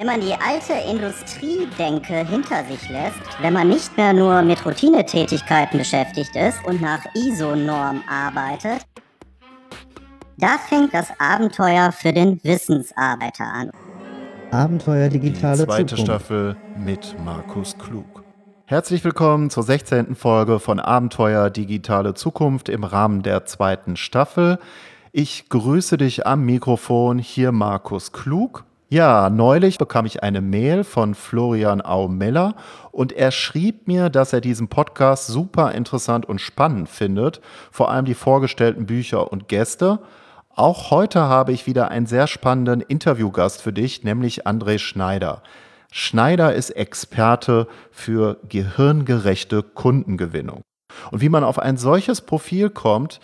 Wenn man die alte Industriedenke hinter sich lässt, wenn man nicht mehr nur mit Routinetätigkeiten beschäftigt ist und nach ISO-Norm arbeitet, da fängt das Abenteuer für den Wissensarbeiter an. Abenteuer digitale Die zweite Zukunft. Staffel mit Markus Klug. Herzlich willkommen zur 16. Folge von Abenteuer digitale Zukunft im Rahmen der zweiten Staffel. Ich grüße dich am Mikrofon, hier Markus Klug. Ja, neulich bekam ich eine Mail von Florian Aumiller und er schrieb mir, dass er diesen Podcast super interessant und spannend findet, vor allem die vorgestellten Bücher und Gäste. Auch heute habe ich wieder einen sehr spannenden Interviewgast für dich, nämlich André Schneider. Schneider ist Experte für gehirngerechte Kundengewinnung. Und wie man auf ein solches Profil kommt,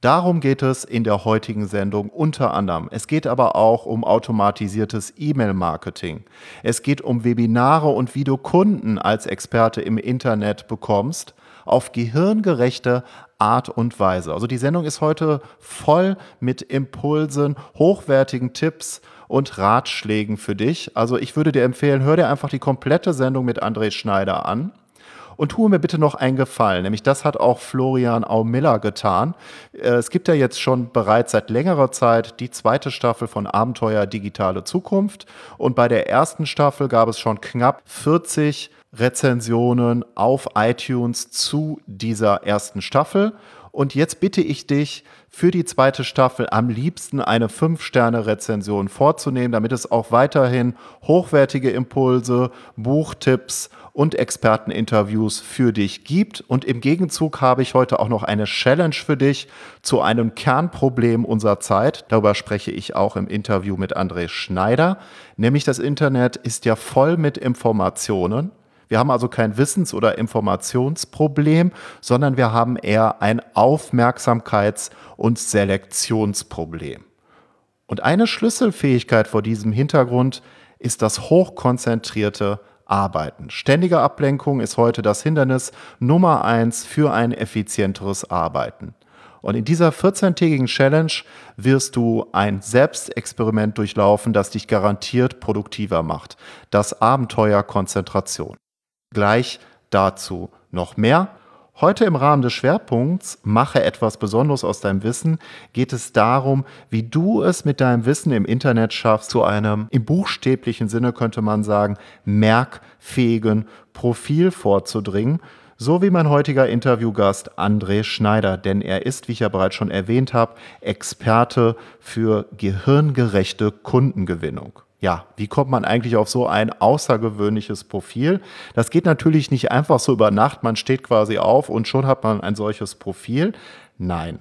darum geht es in der heutigen Sendung unter anderem. Es geht aber auch um automatisiertes E-Mail-Marketing. Es geht um Webinare und wie du Kunden als Experte im Internet bekommst auf gehirngerechte Art und Weise. Also die Sendung ist heute voll mit Impulsen, hochwertigen Tipps und Ratschlägen für dich. Also ich würde dir empfehlen, hör dir einfach die komplette Sendung mit André Schneider an. Und tue mir bitte noch einen Gefallen, nämlich das hat auch Florian Aumiller getan. Äh, Es gibt ja jetzt schon bereits seit längerer Zeit die zweite Staffel von Abenteuer Digitale Zukunft. Und bei der ersten Staffel gab es schon knapp 40 Rezensionen auf iTunes zu dieser ersten Staffel. Und jetzt bitte ich dich, für die zweite Staffel am liebsten eine 5-Sterne-Rezension vorzunehmen, damit es auch weiterhin hochwertige Impulse, Buchtipps und Experteninterviews für dich gibt. Und im Gegenzug habe ich heute auch noch eine Challenge für dich zu einem Kernproblem unserer Zeit. Darüber spreche ich auch im Interview mit André Schneider. Nämlich das Internet ist ja voll mit Informationen. Wir haben also kein Wissens- oder Informationsproblem, sondern wir haben eher ein Aufmerksamkeits- und Selektionsproblem. Und eine Schlüsselfähigkeit vor diesem Hintergrund ist das hochkonzentrierte Arbeiten. Ständige Ablenkung ist heute das Hindernis Nummer eins für ein effizienteres Arbeiten. Und in dieser 14-tägigen Challenge wirst du ein Selbstexperiment durchlaufen, das dich garantiert produktiver macht. Das Abenteuer Konzentration. Gleich dazu noch mehr. Heute im Rahmen des Schwerpunkts Mache etwas Besonderes aus deinem Wissen geht es darum, wie du es mit deinem Wissen im Internet schaffst, zu einem im buchstäblichen Sinne könnte man sagen, merkfähigen Profil vorzudringen. So wie mein heutiger Interviewgast André Schneider, denn er ist, wie ich ja bereits schon erwähnt habe, Experte für gehirngerechte Kundengewinnung. Ja, wie kommt man eigentlich auf so ein außergewöhnliches Profil? Das geht natürlich nicht einfach so über Nacht, man steht quasi auf und schon hat man ein solches Profil. Nein.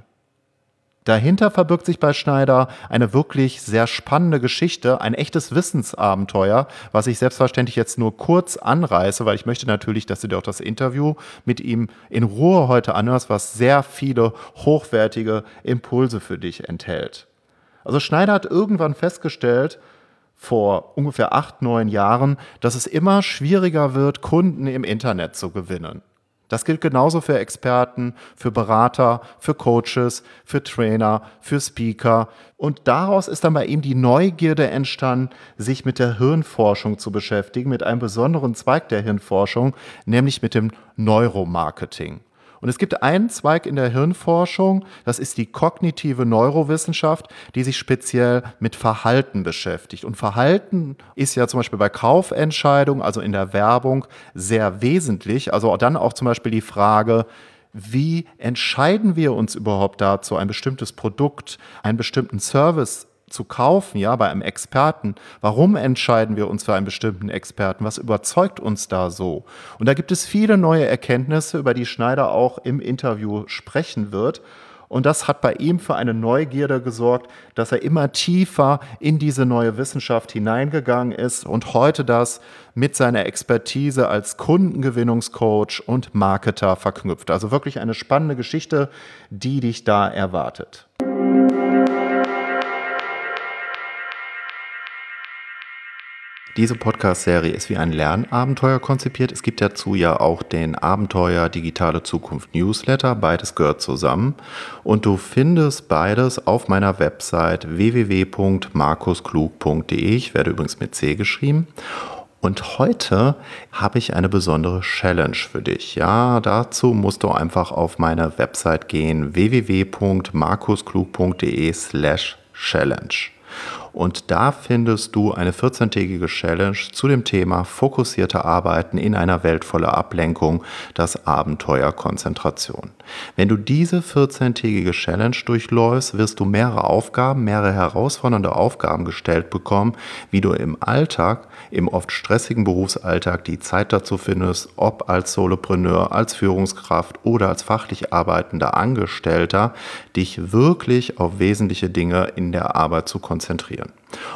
Dahinter verbirgt sich bei Schneider eine wirklich sehr spannende Geschichte, ein echtes Wissensabenteuer, was ich selbstverständlich jetzt nur kurz anreiße, weil ich möchte natürlich, dass du dir auch das Interview mit ihm in Ruhe heute anhörst, was sehr viele hochwertige Impulse für dich enthält. Also Schneider hat irgendwann festgestellt, vor ungefähr acht, neun Jahren, dass es immer schwieriger wird, Kunden im Internet zu gewinnen. Das gilt genauso für Experten, für Berater, für Coaches, für Trainer, für Speaker. Und daraus ist dann bei ihm die Neugierde entstanden, sich mit der Hirnforschung zu beschäftigen, mit einem besonderen Zweig der Hirnforschung, nämlich mit dem Neuromarketing. Und es gibt einen Zweig in der Hirnforschung, das ist die kognitive Neurowissenschaft, die sich speziell mit Verhalten beschäftigt. Und Verhalten ist ja zum Beispiel bei Kaufentscheidungen, also in der Werbung, sehr wesentlich. Also dann auch zum Beispiel die Frage, wie entscheiden wir uns überhaupt dazu, ein bestimmtes Produkt, einen bestimmten Service zu kaufen, ja, bei einem Experten. Warum entscheiden wir uns für einen bestimmten Experten? Was überzeugt uns da so? Und da gibt es viele neue Erkenntnisse, über die Schneider auch im Interview sprechen wird. Und das hat bei ihm für eine Neugierde gesorgt, dass er immer tiefer in diese neue Wissenschaft hineingegangen ist und heute das mit seiner Expertise als Kundengewinnungscoach und Marketer verknüpft. Also wirklich eine spannende Geschichte, die dich da erwartet. Diese Podcast-Serie ist wie ein Lernabenteuer konzipiert. Es gibt dazu ja auch den Abenteuer Digitale Zukunft Newsletter. Beides gehört zusammen. Und du findest beides auf meiner Website www.markusklug.de. Ich werde übrigens mit C geschrieben. Und heute habe ich eine besondere Challenge für dich. Ja, dazu musst du einfach auf meine Website gehen www.markusklug.de slash challenge. Und da findest du eine 14-tägige Challenge zu dem Thema fokussierte Arbeiten in einer Welt voller Ablenkung, das Abenteuer Konzentration. Wenn du diese 14-tägige Challenge durchläufst, wirst du mehrere Aufgaben, mehrere herausfordernde Aufgaben gestellt bekommen, wie du im Alltag, im oft stressigen Berufsalltag die Zeit dazu findest, ob als Solopreneur, als Führungskraft oder als fachlich arbeitender Angestellter, dich wirklich auf wesentliche Dinge in der Arbeit zu konzentrieren.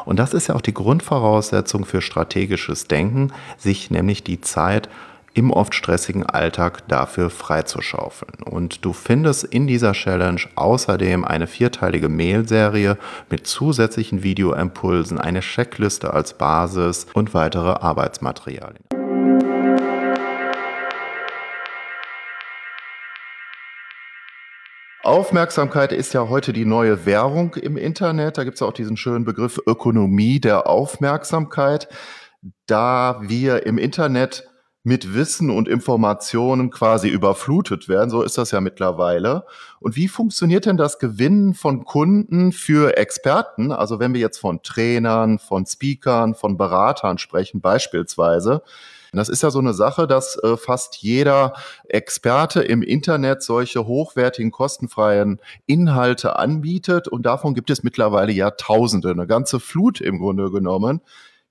Und das ist ja auch die Grundvoraussetzung für strategisches Denken, sich nämlich die Zeit im oft stressigen Alltag dafür freizuschaufeln. Und du findest in dieser Challenge außerdem eine vierteilige Mail-Serie mit zusätzlichen Videoimpulsen, eine Checkliste als Basis und weitere Arbeitsmaterialien. Aufmerksamkeit ist ja heute die neue Währung im Internet. Da gibt es auch diesen schönen Begriff Ökonomie der Aufmerksamkeit. Da wir im Internet mit Wissen und Informationen quasi überflutet werden, so ist das ja mittlerweile. Und wie funktioniert denn das Gewinnen von Kunden für Experten? Also wenn wir jetzt von Trainern, von Speakern, von Beratern sprechen beispielsweise, das ist ja so eine Sache, dass äh, fast jeder Experte im Internet solche hochwertigen, kostenfreien Inhalte anbietet und davon gibt es mittlerweile ja Tausende, eine ganze Flut im Grunde genommen.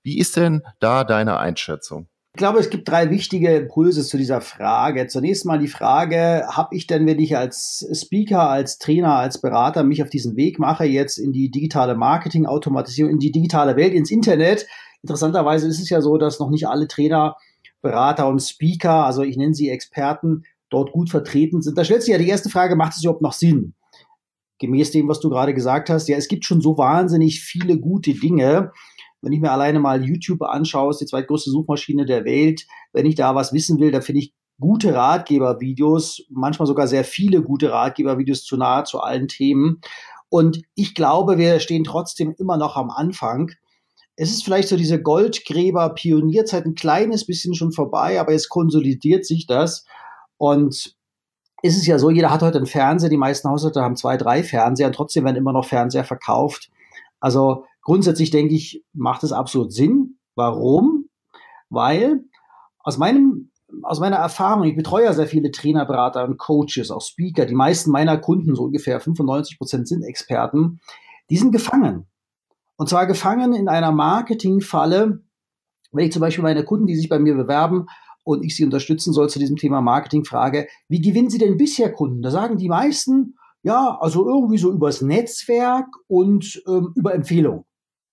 Wie ist denn da deine Einschätzung? Ich glaube, es gibt drei wichtige Impulse zu dieser Frage. Zunächst mal die Frage, habe ich denn, wenn ich als Speaker, als Trainer, als Berater mich auf diesen Weg mache, jetzt in die digitale Marketing-Automatisierung, in die digitale Welt, ins Internet? Interessanterweise ist es ja so, dass noch nicht alle Trainer Berater und Speaker, also ich nenne sie Experten, dort gut vertreten sind. Da stellt sich ja die erste Frage, macht es überhaupt noch Sinn? Gemäß dem, was du gerade gesagt hast, ja, es gibt schon so wahnsinnig viele gute Dinge. Wenn ich mir alleine mal YouTube anschaue, ist die zweitgrößte Suchmaschine der Welt. Wenn ich da was wissen will, da finde ich gute Ratgebervideos, manchmal sogar sehr viele gute Ratgebervideos zu nahezu allen Themen. Und ich glaube, wir stehen trotzdem immer noch am Anfang es ist vielleicht so diese Goldgräber-Pionierzeit ein kleines bisschen schon vorbei, aber es konsolidiert sich das. Und ist es ja so, jeder hat heute einen Fernseher, die meisten Haushalte haben zwei, drei Fernseher und trotzdem werden immer noch Fernseher verkauft. Also grundsätzlich denke ich, macht es absolut Sinn. Warum? Weil aus meinem aus meiner Erfahrung, ich betreue ja sehr viele Trainer, Berater und Coaches, auch Speaker. Die meisten meiner Kunden, so ungefähr 95 Prozent, sind Experten. Die sind gefangen. Und zwar gefangen in einer Marketingfalle, wenn ich zum Beispiel meine Kunden, die sich bei mir bewerben und ich sie unterstützen soll zu diesem Thema Marketing, frage, wie gewinnen sie denn bisher Kunden? Da sagen die meisten, ja, also irgendwie so übers Netzwerk und ähm, über Empfehlung.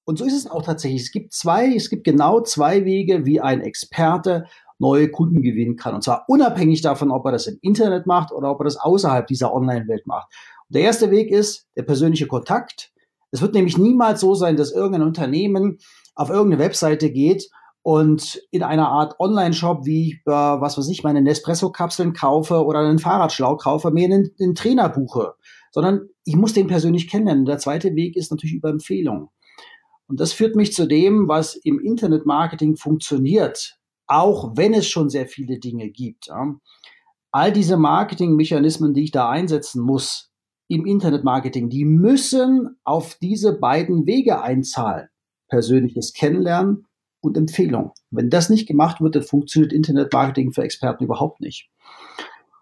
Und so ist es auch tatsächlich. Es gibt zwei, es gibt genau zwei Wege, wie ein Experte neue Kunden gewinnen kann. Und zwar unabhängig davon, ob er das im Internet macht oder ob er das außerhalb dieser Online-Welt macht. Und der erste Weg ist der persönliche Kontakt. Es wird nämlich niemals so sein, dass irgendein Unternehmen auf irgendeine Webseite geht und in einer Art Online-Shop, wie ich, äh, was weiß ich, meine Nespresso-Kapseln kaufe oder einen Fahrradschlauch kaufe, mir einen, einen Trainer buche, sondern ich muss den persönlich kennenlernen. Der zweite Weg ist natürlich über Empfehlungen. Und das führt mich zu dem, was im Internet-Marketing funktioniert, auch wenn es schon sehr viele Dinge gibt. All diese Marketing-Mechanismen, die ich da einsetzen muss, im Internetmarketing, die müssen auf diese beiden Wege einzahlen. Persönliches Kennenlernen und Empfehlung. Wenn das nicht gemacht wird, dann funktioniert Internetmarketing für Experten überhaupt nicht.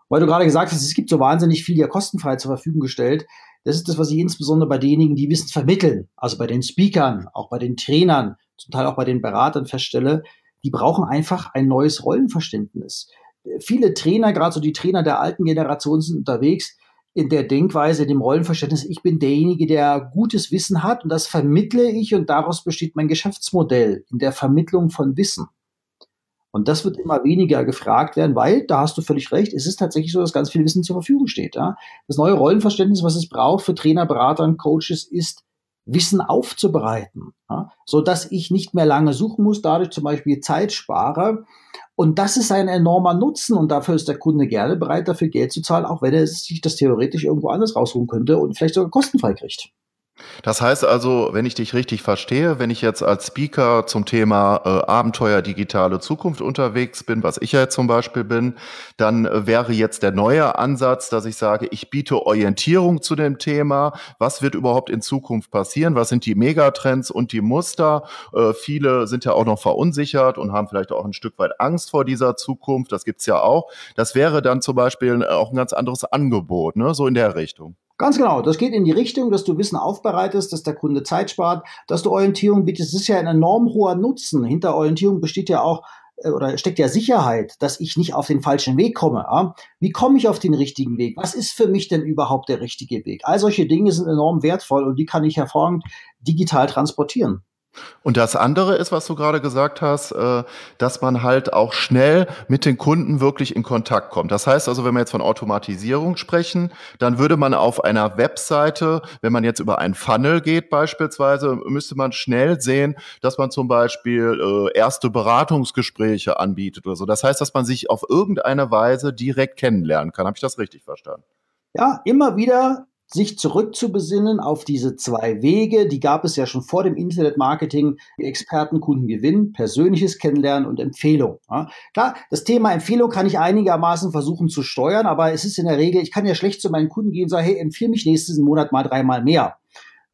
Weil du gerade gesagt hast, es gibt so wahnsinnig viel ja kostenfrei zur Verfügung gestellt. Das ist das, was ich insbesondere bei denjenigen, die Wissen vermitteln, also bei den Speakern, auch bei den Trainern, zum Teil auch bei den Beratern feststelle, die brauchen einfach ein neues Rollenverständnis. Viele Trainer, gerade so die Trainer der alten Generation sind unterwegs, in der Denkweise, dem Rollenverständnis, ich bin derjenige, der gutes Wissen hat und das vermittle ich und daraus besteht mein Geschäftsmodell in der Vermittlung von Wissen. Und das wird immer weniger gefragt werden, weil, da hast du völlig recht, es ist tatsächlich so, dass ganz viel Wissen zur Verfügung steht. Ja? Das neue Rollenverständnis, was es braucht für Trainer, Berater und Coaches, ist Wissen aufzubereiten, ja, so dass ich nicht mehr lange suchen muss, dadurch zum Beispiel Zeit spare. Und das ist ein enormer Nutzen und dafür ist der Kunde gerne bereit, dafür Geld zu zahlen, auch wenn er sich das theoretisch irgendwo anders rausholen könnte und vielleicht sogar kostenfrei kriegt. Das heißt also, wenn ich dich richtig verstehe, wenn ich jetzt als Speaker zum Thema äh, Abenteuer digitale Zukunft unterwegs bin, was ich ja jetzt zum Beispiel bin, dann äh, wäre jetzt der neue Ansatz, dass ich sage, ich biete Orientierung zu dem Thema. Was wird überhaupt in Zukunft passieren? Was sind die Megatrends und die Muster? Äh, viele sind ja auch noch verunsichert und haben vielleicht auch ein Stück weit Angst vor dieser Zukunft. Das gibt's ja auch. Das wäre dann zum Beispiel auch ein ganz anderes Angebot, ne? so in der Richtung. Ganz genau. Das geht in die Richtung, dass du Wissen aufbereitest, dass der Kunde Zeit spart, dass du Orientierung bietest. Das ist ja ein enorm hoher Nutzen. Hinter Orientierung besteht ja auch äh, oder steckt ja Sicherheit, dass ich nicht auf den falschen Weg komme. Wie komme ich auf den richtigen Weg? Was ist für mich denn überhaupt der richtige Weg? All solche Dinge sind enorm wertvoll und die kann ich hervorragend digital transportieren. Und das andere ist, was du gerade gesagt hast, äh, dass man halt auch schnell mit den Kunden wirklich in Kontakt kommt. Das heißt also, wenn wir jetzt von Automatisierung sprechen, dann würde man auf einer Webseite, wenn man jetzt über einen Funnel geht beispielsweise, müsste man schnell sehen, dass man zum Beispiel äh, erste Beratungsgespräche anbietet oder so. Das heißt, dass man sich auf irgendeine Weise direkt kennenlernen kann. Habe ich das richtig verstanden? Ja, immer wieder sich zurückzubesinnen auf diese zwei Wege, die gab es ja schon vor dem Internetmarketing, Experten, Kunden gewinnen, persönliches Kennenlernen und Empfehlung. Ja, klar, das Thema Empfehlung kann ich einigermaßen versuchen zu steuern, aber es ist in der Regel, ich kann ja schlecht zu meinen Kunden gehen und sagen, hey, empfehle mich nächsten Monat mal dreimal mehr.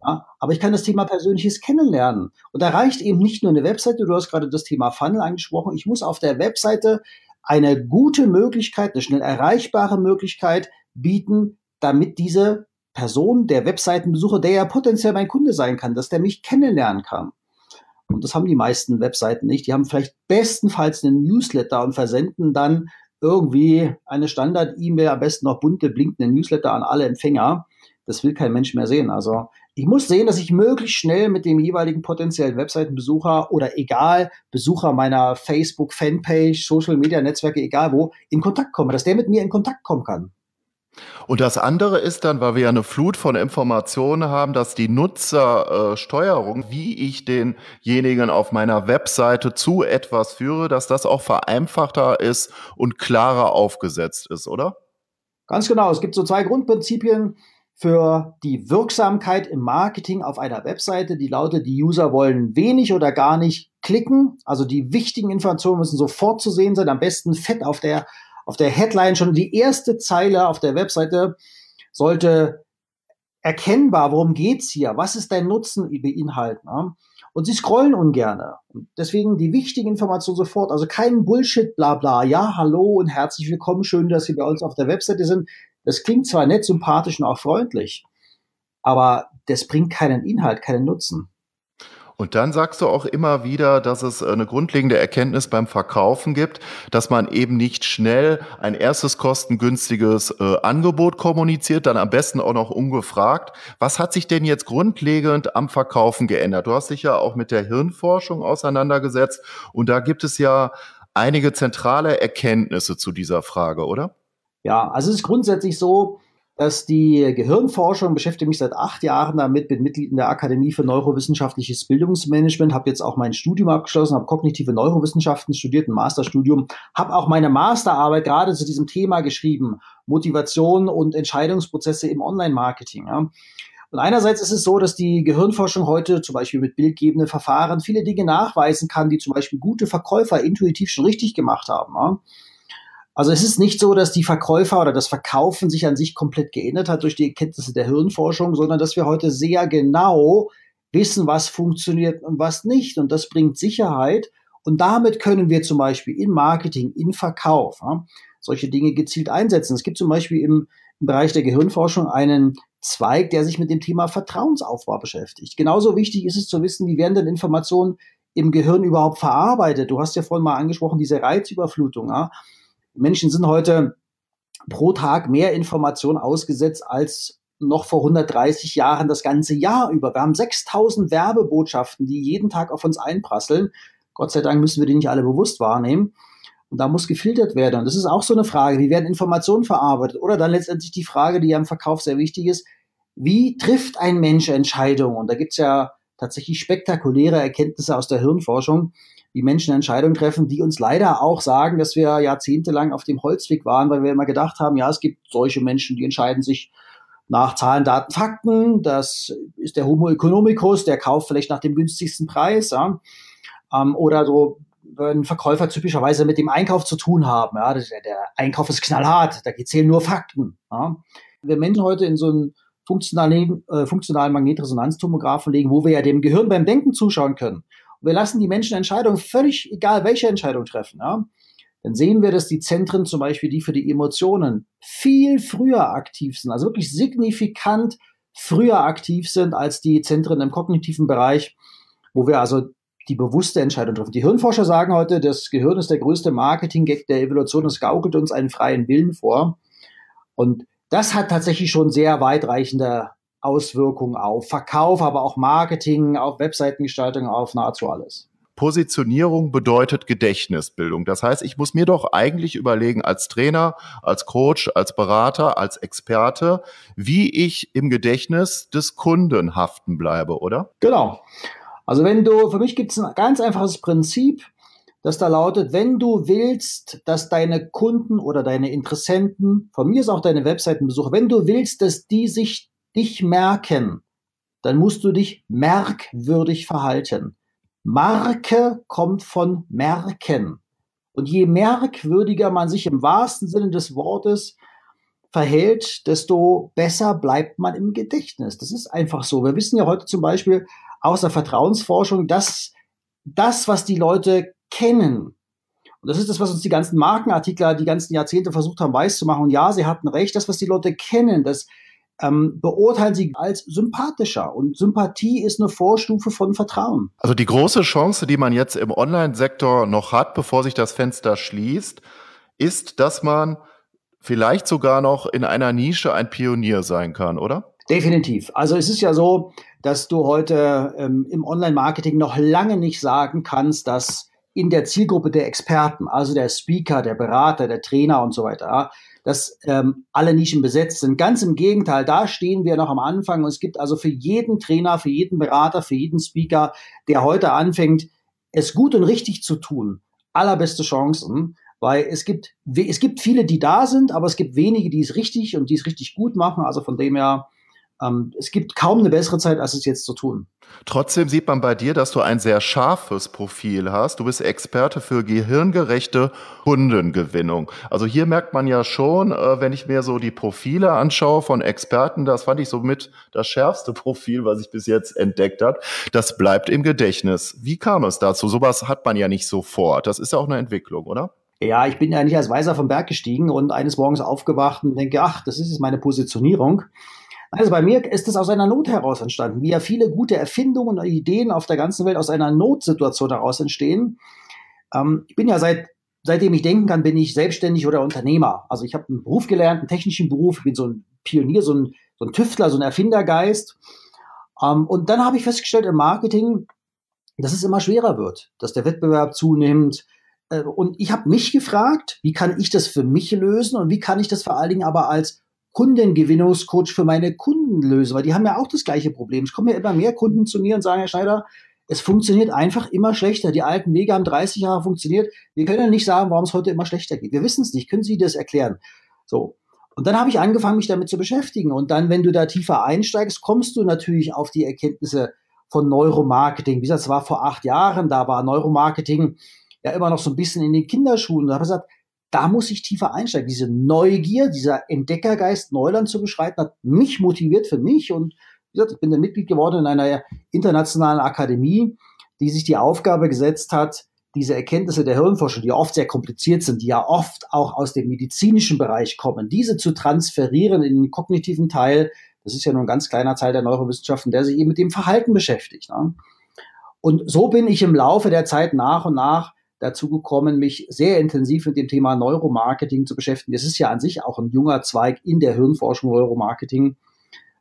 Ja, aber ich kann das Thema persönliches Kennenlernen. Und da reicht eben nicht nur eine Webseite, du hast gerade das Thema Funnel angesprochen, ich muss auf der Webseite eine gute Möglichkeit, eine schnell erreichbare Möglichkeit bieten, damit diese Person, der Webseitenbesucher, der ja potenziell mein Kunde sein kann, dass der mich kennenlernen kann. Und das haben die meisten Webseiten nicht. Die haben vielleicht bestenfalls einen Newsletter und versenden dann irgendwie eine Standard-E-Mail, am besten noch bunte, blinkende Newsletter an alle Empfänger. Das will kein Mensch mehr sehen. Also ich muss sehen, dass ich möglichst schnell mit dem jeweiligen potenziellen Webseitenbesucher oder egal, Besucher meiner Facebook-Fanpage, Social-Media-Netzwerke, egal wo, in Kontakt komme, dass der mit mir in Kontakt kommen kann. Und das andere ist dann, weil wir ja eine Flut von Informationen haben, dass die Nutzersteuerung, äh, wie ich denjenigen auf meiner Webseite zu etwas führe, dass das auch vereinfachter ist und klarer aufgesetzt ist, oder? Ganz genau. Es gibt so zwei Grundprinzipien für die Wirksamkeit im Marketing auf einer Webseite. Die lautet, die User wollen wenig oder gar nicht klicken. Also die wichtigen Informationen müssen sofort zu sehen sein, am besten fett auf der auf der Headline schon die erste Zeile auf der Webseite sollte erkennbar, worum geht's hier, was ist dein Nutzen beinhalten. Ne? Und sie scrollen ungerne. Deswegen die wichtige Information sofort, also kein Bullshit, bla bla, ja, hallo und herzlich willkommen, schön, dass Sie bei uns auf der Webseite sind. Das klingt zwar nett, sympathisch und auch freundlich, aber das bringt keinen Inhalt, keinen Nutzen. Und dann sagst du auch immer wieder, dass es eine grundlegende Erkenntnis beim Verkaufen gibt, dass man eben nicht schnell ein erstes kostengünstiges äh, Angebot kommuniziert, dann am besten auch noch ungefragt. Was hat sich denn jetzt grundlegend am Verkaufen geändert? Du hast dich ja auch mit der Hirnforschung auseinandergesetzt und da gibt es ja einige zentrale Erkenntnisse zu dieser Frage, oder? Ja, also es ist grundsätzlich so, dass die Gehirnforschung beschäftigt mich seit acht Jahren damit, bin Mitglied in der Akademie für Neurowissenschaftliches Bildungsmanagement, habe jetzt auch mein Studium abgeschlossen, habe kognitive Neurowissenschaften studiert, ein Masterstudium, habe auch meine Masterarbeit gerade zu diesem Thema geschrieben, Motivation und Entscheidungsprozesse im Online-Marketing. Ja. Und einerseits ist es so, dass die Gehirnforschung heute zum Beispiel mit bildgebenden Verfahren viele Dinge nachweisen kann, die zum Beispiel gute Verkäufer intuitiv schon richtig gemacht haben. Ja. Also es ist nicht so, dass die Verkäufer oder das Verkaufen sich an sich komplett geändert hat durch die Erkenntnisse der Hirnforschung, sondern dass wir heute sehr genau wissen, was funktioniert und was nicht. Und das bringt Sicherheit. Und damit können wir zum Beispiel in Marketing, in Verkauf ja, solche Dinge gezielt einsetzen. Es gibt zum Beispiel im, im Bereich der Gehirnforschung einen Zweig, der sich mit dem Thema Vertrauensaufbau beschäftigt. Genauso wichtig ist es zu wissen, wie werden denn Informationen im Gehirn überhaupt verarbeitet. Du hast ja vorhin mal angesprochen, diese Reizüberflutung. Ja. Menschen sind heute pro Tag mehr Information ausgesetzt als noch vor 130 Jahren das ganze Jahr über. Wir haben 6000 Werbebotschaften, die jeden Tag auf uns einprasseln. Gott sei Dank müssen wir die nicht alle bewusst wahrnehmen. Und da muss gefiltert werden. Und das ist auch so eine Frage, wie werden Informationen verarbeitet? Oder dann letztendlich die Frage, die ja im Verkauf sehr wichtig ist, wie trifft ein Mensch Entscheidungen? Und da gibt's ja tatsächlich spektakuläre Erkenntnisse aus der Hirnforschung, wie Menschen Entscheidungen treffen, die uns leider auch sagen, dass wir jahrzehntelang auf dem Holzweg waren, weil wir immer gedacht haben, ja, es gibt solche Menschen, die entscheiden sich nach Zahlen, Daten, Fakten. Das ist der Homo economicus, der kauft vielleicht nach dem günstigsten Preis. Ja. Ähm, oder so, wenn Verkäufer typischerweise mit dem Einkauf zu tun haben. Ja. Der, der Einkauf ist knallhart, da zählen nur Fakten. Ja. Wir Menschen heute in so einen funktionalen, äh, funktionalen Magnetresonanztomographen legen, wo wir ja dem Gehirn beim Denken zuschauen können. Und wir lassen die Menschen Entscheidungen, völlig egal welche Entscheidung treffen. Ja dann sehen wir, dass die Zentren, zum Beispiel die für die Emotionen, viel früher aktiv sind, also wirklich signifikant früher aktiv sind als die Zentren im kognitiven Bereich, wo wir also die bewusste Entscheidung treffen. Die Hirnforscher sagen heute, das Gehirn ist der größte Marketing-Gag der Evolution, es gaukelt uns einen freien Willen vor. Und das hat tatsächlich schon sehr weitreichende Auswirkungen auf Verkauf, aber auch Marketing, auf Webseitengestaltung, auf nahezu alles. Positionierung bedeutet Gedächtnisbildung. Das heißt, ich muss mir doch eigentlich überlegen, als Trainer, als Coach, als Berater, als Experte, wie ich im Gedächtnis des Kunden haften bleibe, oder? Genau. Also wenn du, für mich gibt es ein ganz einfaches Prinzip, das da lautet, wenn du willst, dass deine Kunden oder deine Interessenten, von mir ist auch deine Webseitenbesucher, wenn du willst, dass die sich dich merken, dann musst du dich merkwürdig verhalten. Marke kommt von merken. Und je merkwürdiger man sich im wahrsten Sinne des Wortes verhält, desto besser bleibt man im Gedächtnis. Das ist einfach so. Wir wissen ja heute zum Beispiel aus der Vertrauensforschung, dass das, was die Leute kennen, und das ist das, was uns die ganzen Markenartikler die ganzen Jahrzehnte versucht haben, weiß zu machen. Und ja, sie hatten recht, das, was die Leute kennen, das ähm, beurteilen sie als sympathischer. Und Sympathie ist eine Vorstufe von Vertrauen. Also die große Chance, die man jetzt im Online-Sektor noch hat, bevor sich das Fenster schließt, ist, dass man vielleicht sogar noch in einer Nische ein Pionier sein kann, oder? Definitiv. Also es ist ja so, dass du heute ähm, im Online-Marketing noch lange nicht sagen kannst, dass in der Zielgruppe der Experten, also der Speaker, der Berater, der Trainer und so weiter, dass ähm, alle Nischen besetzt sind. Ganz im Gegenteil, da stehen wir noch am Anfang und es gibt also für jeden Trainer, für jeden Berater, für jeden Speaker, der heute anfängt, es gut und richtig zu tun, allerbeste Chancen, weil es gibt, es gibt viele, die da sind, aber es gibt wenige, die es richtig und die es richtig gut machen. Also von dem her, ähm, es gibt kaum eine bessere Zeit, als es jetzt zu tun. Trotzdem sieht man bei dir, dass du ein sehr scharfes Profil hast. Du bist Experte für gehirngerechte Kundengewinnung. Also hier merkt man ja schon, äh, wenn ich mir so die Profile anschaue von Experten, das fand ich somit das schärfste Profil, was ich bis jetzt entdeckt habe. Das bleibt im Gedächtnis. Wie kam es dazu? Sowas hat man ja nicht sofort. Das ist ja auch eine Entwicklung, oder? Ja, ich bin ja nicht als Weiser vom Berg gestiegen und eines Morgens aufgewacht und denke, ach, das ist jetzt meine Positionierung. Also bei mir ist es aus einer Not heraus entstanden, wie ja viele gute Erfindungen und Ideen auf der ganzen Welt aus einer Notsituation heraus entstehen. Ähm, ich bin ja seit seitdem ich denken kann, bin ich selbstständig oder Unternehmer. Also ich habe einen Beruf gelernt, einen technischen Beruf, ich bin so ein Pionier, so ein, so ein Tüftler, so ein Erfindergeist. Ähm, und dann habe ich festgestellt im Marketing, dass es immer schwerer wird, dass der Wettbewerb zunimmt. Äh, und ich habe mich gefragt, wie kann ich das für mich lösen und wie kann ich das vor allen Dingen aber als Kundengewinnungscoach für meine Kunden löse, weil die haben ja auch das gleiche Problem. Es kommen ja immer mehr Kunden zu mir und sagen, Herr Schneider, es funktioniert einfach immer schlechter. Die alten Wege haben 30 Jahre funktioniert. Wir können nicht sagen, warum es heute immer schlechter geht. Wir wissen es nicht. Können Sie das erklären? So. Und dann habe ich angefangen, mich damit zu beschäftigen. Und dann, wenn du da tiefer einsteigst, kommst du natürlich auf die Erkenntnisse von Neuromarketing. Wie gesagt, es war vor acht Jahren, da war Neuromarketing ja immer noch so ein bisschen in den Kinderschuhen. Da habe ich gesagt, da muss ich tiefer einsteigen. Diese Neugier, dieser Entdeckergeist, Neuland zu beschreiten, hat mich motiviert für mich. Und wie gesagt, ich bin dann Mitglied geworden in einer internationalen Akademie, die sich die Aufgabe gesetzt hat, diese Erkenntnisse der Hirnforschung, die oft sehr kompliziert sind, die ja oft auch aus dem medizinischen Bereich kommen, diese zu transferieren in den kognitiven Teil. Das ist ja nur ein ganz kleiner Teil der Neurowissenschaften, der sich eben mit dem Verhalten beschäftigt. Ne? Und so bin ich im Laufe der Zeit nach und nach dazu gekommen, mich sehr intensiv mit dem Thema Neuromarketing zu beschäftigen. Das ist ja an sich auch ein junger Zweig in der Hirnforschung Neuromarketing,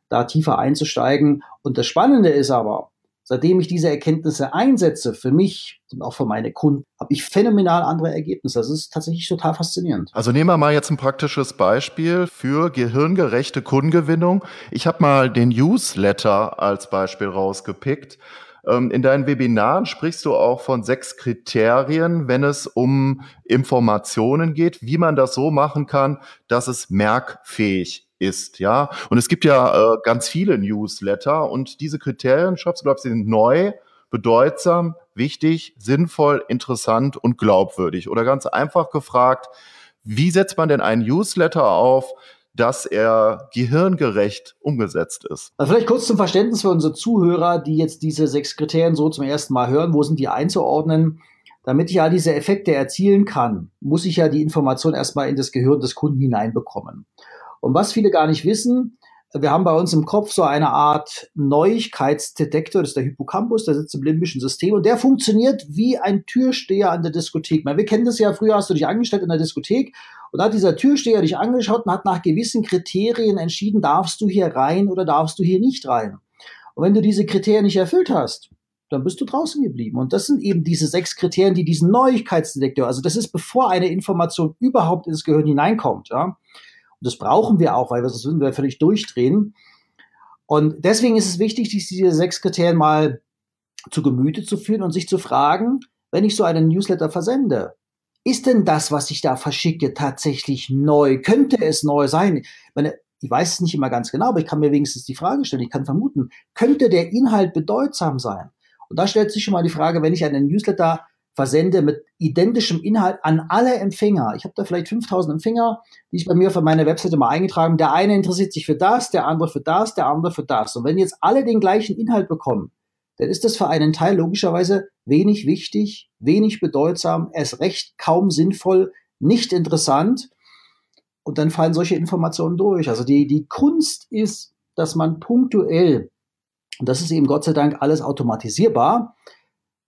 da tiefer einzusteigen. Und das Spannende ist aber, seitdem ich diese Erkenntnisse einsetze, für mich und auch für meine Kunden, habe ich phänomenal andere Ergebnisse. Das ist tatsächlich total faszinierend. Also nehmen wir mal jetzt ein praktisches Beispiel für gehirngerechte Kundengewinnung. Ich habe mal den Newsletter als Beispiel rausgepickt. Ähm, in deinen Webinaren sprichst du auch von sechs Kriterien, wenn es um Informationen geht, wie man das so machen kann, dass es merkfähig ist, ja. Und es gibt ja äh, ganz viele Newsletter und diese Kriterien, du, glaubst, sind neu, bedeutsam, wichtig, sinnvoll, interessant und glaubwürdig. Oder ganz einfach gefragt, wie setzt man denn einen Newsletter auf, dass er gehirngerecht umgesetzt ist. Also vielleicht kurz zum Verständnis für unsere Zuhörer, die jetzt diese sechs Kriterien so zum ersten Mal hören, wo sind die einzuordnen? Damit ich ja diese Effekte erzielen kann, muss ich ja die Information erstmal in das Gehirn des Kunden hineinbekommen. Und was viele gar nicht wissen, wir haben bei uns im Kopf so eine Art Neuigkeitsdetektor, das ist der Hippocampus, der sitzt im limbischen System und der funktioniert wie ein Türsteher an der Diskothek. Wir kennen das ja, früher hast du dich angestellt in der Diskothek und da hat dieser Türsteher dich angeschaut und hat nach gewissen Kriterien entschieden, darfst du hier rein oder darfst du hier nicht rein. Und wenn du diese Kriterien nicht erfüllt hast, dann bist du draußen geblieben. Und das sind eben diese sechs Kriterien, die diesen Neuigkeitsdetektor, also das ist bevor eine Information überhaupt ins Gehirn hineinkommt, ja. Und das brauchen wir auch, weil wir sonst würden wir völlig durchdrehen. Und deswegen ist es wichtig, diese sechs Kriterien mal zu Gemüte zu führen und sich zu fragen, wenn ich so einen Newsletter versende, ist denn das, was ich da verschicke, tatsächlich neu? Könnte es neu sein? Ich, meine, ich weiß es nicht immer ganz genau, aber ich kann mir wenigstens die Frage stellen, ich kann vermuten, könnte der Inhalt bedeutsam sein? Und da stellt sich schon mal die Frage, wenn ich einen Newsletter versende mit identischem Inhalt an alle Empfänger. Ich habe da vielleicht 5000 Empfänger, die ich bei mir für meine Webseite mal eingetragen. Der eine interessiert sich für das, der andere für das, der andere für das. Und wenn jetzt alle den gleichen Inhalt bekommen, dann ist das für einen Teil logischerweise wenig wichtig, wenig bedeutsam, erst recht kaum sinnvoll, nicht interessant. Und dann fallen solche Informationen durch. Also die, die Kunst ist, dass man punktuell, und das ist eben Gott sei Dank alles automatisierbar,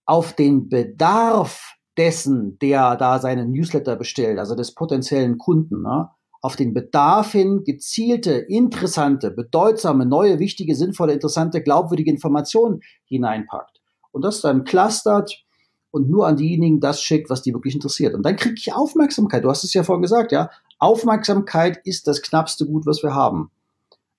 auf den Bedarf dessen, der da seinen Newsletter bestellt, also des potenziellen Kunden, ne, auf den Bedarf hin gezielte, interessante, bedeutsame, neue, wichtige, sinnvolle, interessante, glaubwürdige Informationen hineinpackt. Und das dann clustert und nur an diejenigen das schickt, was die wirklich interessiert. Und dann kriege ich Aufmerksamkeit. Du hast es ja vorhin gesagt, ja. Aufmerksamkeit ist das knappste Gut, was wir haben.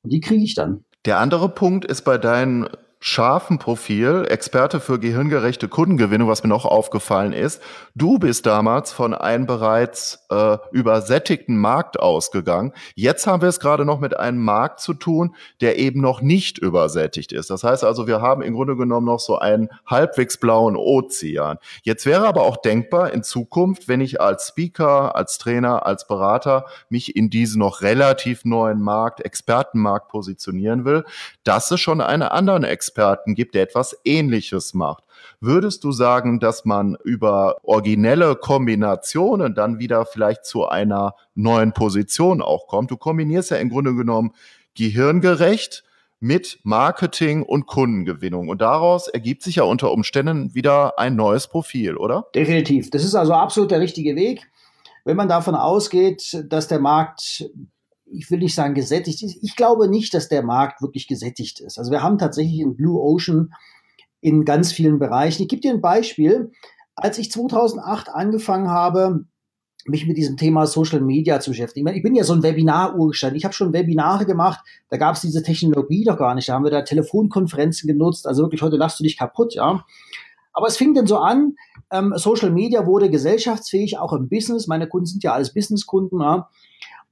Und die kriege ich dann. Der andere Punkt ist bei deinen scharfen Profil, Experte für gehirngerechte Kundengewinnung, was mir noch aufgefallen ist. Du bist damals von einem bereits äh, übersättigten Markt ausgegangen. Jetzt haben wir es gerade noch mit einem Markt zu tun, der eben noch nicht übersättigt ist. Das heißt also, wir haben im Grunde genommen noch so einen halbwegs blauen Ozean. Jetzt wäre aber auch denkbar in Zukunft, wenn ich als Speaker, als Trainer, als Berater mich in diesen noch relativ neuen Markt, Expertenmarkt positionieren will, dass es schon eine anderen Experten Experten gibt, der etwas Ähnliches macht. Würdest du sagen, dass man über originelle Kombinationen dann wieder vielleicht zu einer neuen Position auch kommt? Du kombinierst ja im Grunde genommen gehirngerecht mit Marketing und Kundengewinnung. Und daraus ergibt sich ja unter Umständen wieder ein neues Profil, oder? Definitiv. Das ist also absolut der richtige Weg. Wenn man davon ausgeht, dass der Markt ich will nicht sagen gesättigt ist. Ich glaube nicht, dass der Markt wirklich gesättigt ist. Also wir haben tatsächlich in Blue Ocean in ganz vielen Bereichen. Ich gebe dir ein Beispiel. Als ich 2008 angefangen habe, mich mit diesem Thema Social Media zu beschäftigen. Ich bin ja so ein Webinar-Urgestein. Ich habe schon Webinare gemacht, da gab es diese Technologie doch gar nicht. Da haben wir da Telefonkonferenzen genutzt. Also wirklich, heute lachst du dich kaputt, ja. Aber es fing dann so an, ähm, Social Media wurde gesellschaftsfähig, auch im Business. Meine Kunden sind ja alles Businesskunden, ja.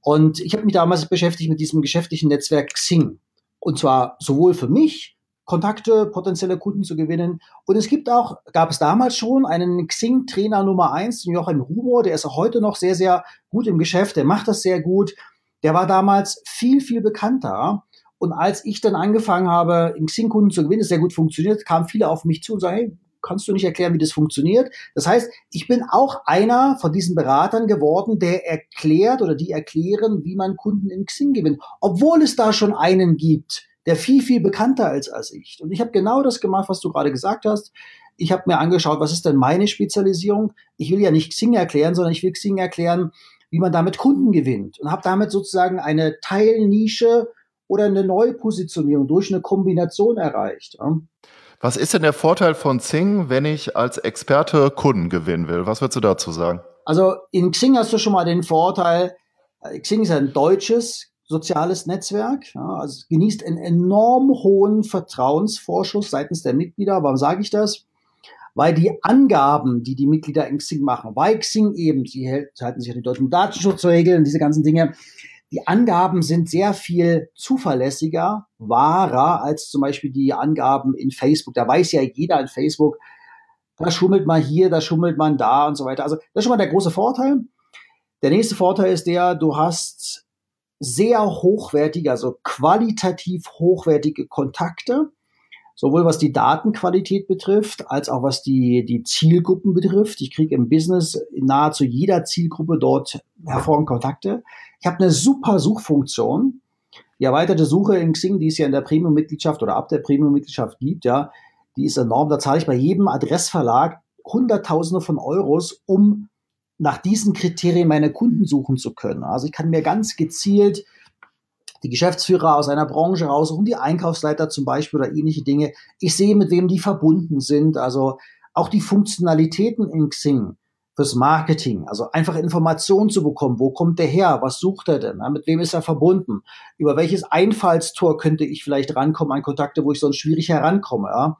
Und ich habe mich damals beschäftigt mit diesem geschäftlichen Netzwerk Xing. Und zwar sowohl für mich, Kontakte, potenzielle Kunden zu gewinnen. Und es gibt auch, gab es damals schon einen Xing-Trainer Nummer eins, den Joachim Humor, der ist auch heute noch sehr, sehr gut im Geschäft, der macht das sehr gut. Der war damals viel, viel bekannter. Und als ich dann angefangen habe, im Xing-Kunden zu gewinnen, das sehr gut funktioniert, kamen viele auf mich zu und sagen, hey, kannst du nicht erklären, wie das funktioniert. Das heißt, ich bin auch einer von diesen Beratern geworden, der erklärt oder die erklären, wie man Kunden in Xing gewinnt, obwohl es da schon einen gibt, der viel, viel bekannter ist als ich. Und ich habe genau das gemacht, was du gerade gesagt hast. Ich habe mir angeschaut, was ist denn meine Spezialisierung? Ich will ja nicht Xing erklären, sondern ich will Xing erklären, wie man damit Kunden gewinnt und habe damit sozusagen eine Teilnische oder eine Neupositionierung durch eine Kombination erreicht. Was ist denn der Vorteil von Xing, wenn ich als Experte Kunden gewinnen will? Was würdest du dazu sagen? Also in Xing hast du schon mal den Vorteil, äh, Xing ist ein deutsches soziales Netzwerk, ja, also es genießt einen enorm hohen Vertrauensvorschuss seitens der Mitglieder. Warum sage ich das? Weil die Angaben, die die Mitglieder in Xing machen, weil Xing eben, sie halten sich an die deutschen Datenschutzregeln, diese ganzen Dinge, die Angaben sind sehr viel zuverlässiger, wahrer als zum Beispiel die Angaben in Facebook. Da weiß ja jeder in Facebook, da schummelt man hier, da schummelt man da und so weiter. Also das ist schon mal der große Vorteil. Der nächste Vorteil ist der, du hast sehr hochwertige, also qualitativ hochwertige Kontakte, sowohl was die Datenqualität betrifft, als auch was die, die Zielgruppen betrifft. Ich kriege im Business in nahezu jeder Zielgruppe dort hervorragende Kontakte. Ich habe eine super Suchfunktion. Die erweiterte Suche in Xing, die es ja in der Premium-Mitgliedschaft oder ab der Premium-Mitgliedschaft gibt, ja, die ist enorm. Da zahle ich bei jedem Adressverlag Hunderttausende von Euros, um nach diesen Kriterien meine Kunden suchen zu können. Also ich kann mir ganz gezielt die Geschäftsführer aus einer Branche raussuchen, die Einkaufsleiter zum Beispiel oder ähnliche Dinge. Ich sehe, mit wem die verbunden sind. Also auch die Funktionalitäten in Xing fürs Marketing, also einfach Informationen zu bekommen, wo kommt der her, was sucht er denn, mit wem ist er verbunden, über welches Einfallstor könnte ich vielleicht rankommen an Kontakte, wo ich sonst schwierig herankomme. Ja?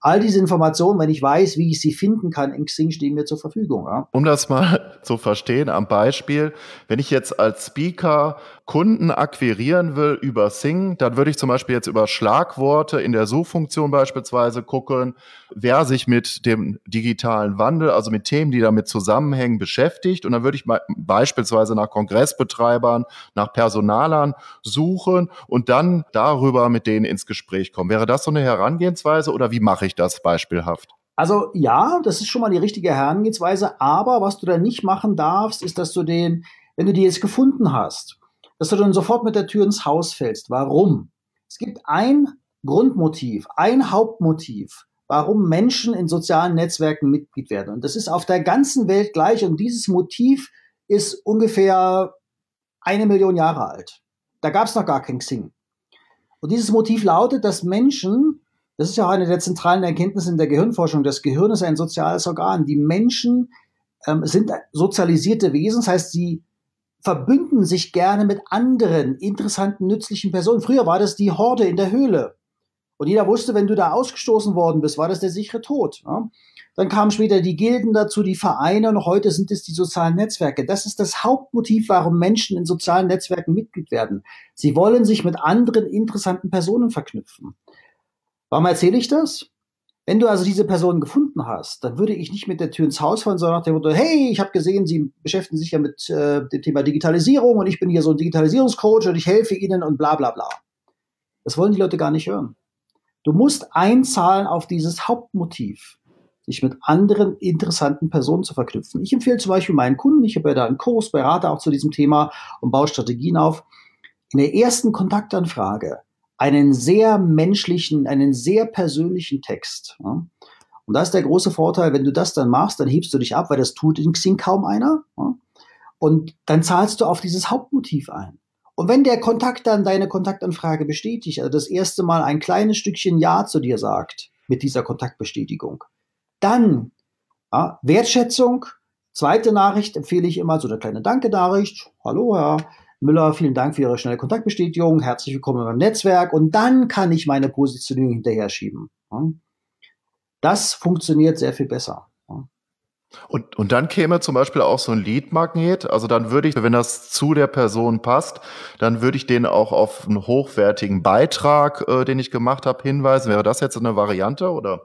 All diese Informationen, wenn ich weiß, wie ich sie finden kann, in Xing stehen mir zur Verfügung. Ja? Um das mal zu verstehen am Beispiel, wenn ich jetzt als Speaker Kunden akquirieren will über Sing, dann würde ich zum Beispiel jetzt über Schlagworte in der Suchfunktion beispielsweise gucken, wer sich mit dem digitalen Wandel, also mit Themen, die damit zusammenhängen, beschäftigt. Und dann würde ich beispielsweise nach Kongressbetreibern, nach Personalern suchen und dann darüber mit denen ins Gespräch kommen. Wäre das so eine Herangehensweise oder wie mache ich das beispielhaft? Also ja, das ist schon mal die richtige Herangehensweise, aber was du da nicht machen darfst, ist, dass du den, wenn du die jetzt gefunden hast, dass du dann sofort mit der Tür ins Haus fällst. Warum? Es gibt ein Grundmotiv, ein Hauptmotiv, warum Menschen in sozialen Netzwerken Mitglied werden. Und das ist auf der ganzen Welt gleich. Und dieses Motiv ist ungefähr eine Million Jahre alt. Da gab es noch gar kein Xing. Und dieses Motiv lautet, dass Menschen, das ist ja auch eine der zentralen Erkenntnisse in der Gehirnforschung, das Gehirn ist ein soziales Organ. Die Menschen ähm, sind sozialisierte Wesen, das heißt, sie verbünden sich gerne mit anderen interessanten, nützlichen Personen. Früher war das die Horde in der Höhle. Und jeder wusste, wenn du da ausgestoßen worden bist, war das der sichere Tod. Ja? Dann kamen später die Gilden dazu, die Vereine und heute sind es die sozialen Netzwerke. Das ist das Hauptmotiv, warum Menschen in sozialen Netzwerken Mitglied werden. Sie wollen sich mit anderen interessanten Personen verknüpfen. Warum erzähle ich das? Wenn du also diese Person gefunden hast, dann würde ich nicht mit der Tür ins Haus fallen, sondern nach dem Motto, hey, ich habe gesehen, Sie beschäftigen sich ja mit äh, dem Thema Digitalisierung und ich bin hier so ein Digitalisierungscoach und ich helfe Ihnen und bla bla bla. Das wollen die Leute gar nicht hören. Du musst einzahlen auf dieses Hauptmotiv, sich mit anderen interessanten Personen zu verknüpfen. Ich empfehle zum Beispiel meinen Kunden, ich habe ja da einen Kurs, berate auch zu diesem Thema und baue Strategien auf. In der ersten Kontaktanfrage einen sehr menschlichen, einen sehr persönlichen Text. Ja. Und da ist der große Vorteil, wenn du das dann machst, dann hebst du dich ab, weil das tut in Xing kaum einer. Ja. Und dann zahlst du auf dieses Hauptmotiv ein. Und wenn der Kontakt dann deine Kontaktanfrage bestätigt, also das erste Mal ein kleines Stückchen Ja zu dir sagt mit dieser Kontaktbestätigung, dann ja, Wertschätzung. Zweite Nachricht empfehle ich immer so eine kleine Danke-Nachricht. Hallo, Herr Müller, vielen Dank für Ihre schnelle Kontaktbestätigung. Herzlich willkommen in meinem Netzwerk. Und dann kann ich meine Positionierung hinterher schieben. Das funktioniert sehr viel besser. Und, und dann käme zum Beispiel auch so ein Lead-Magnet. Also dann würde ich, wenn das zu der Person passt, dann würde ich den auch auf einen hochwertigen Beitrag, äh, den ich gemacht habe, hinweisen. Wäre das jetzt eine Variante oder?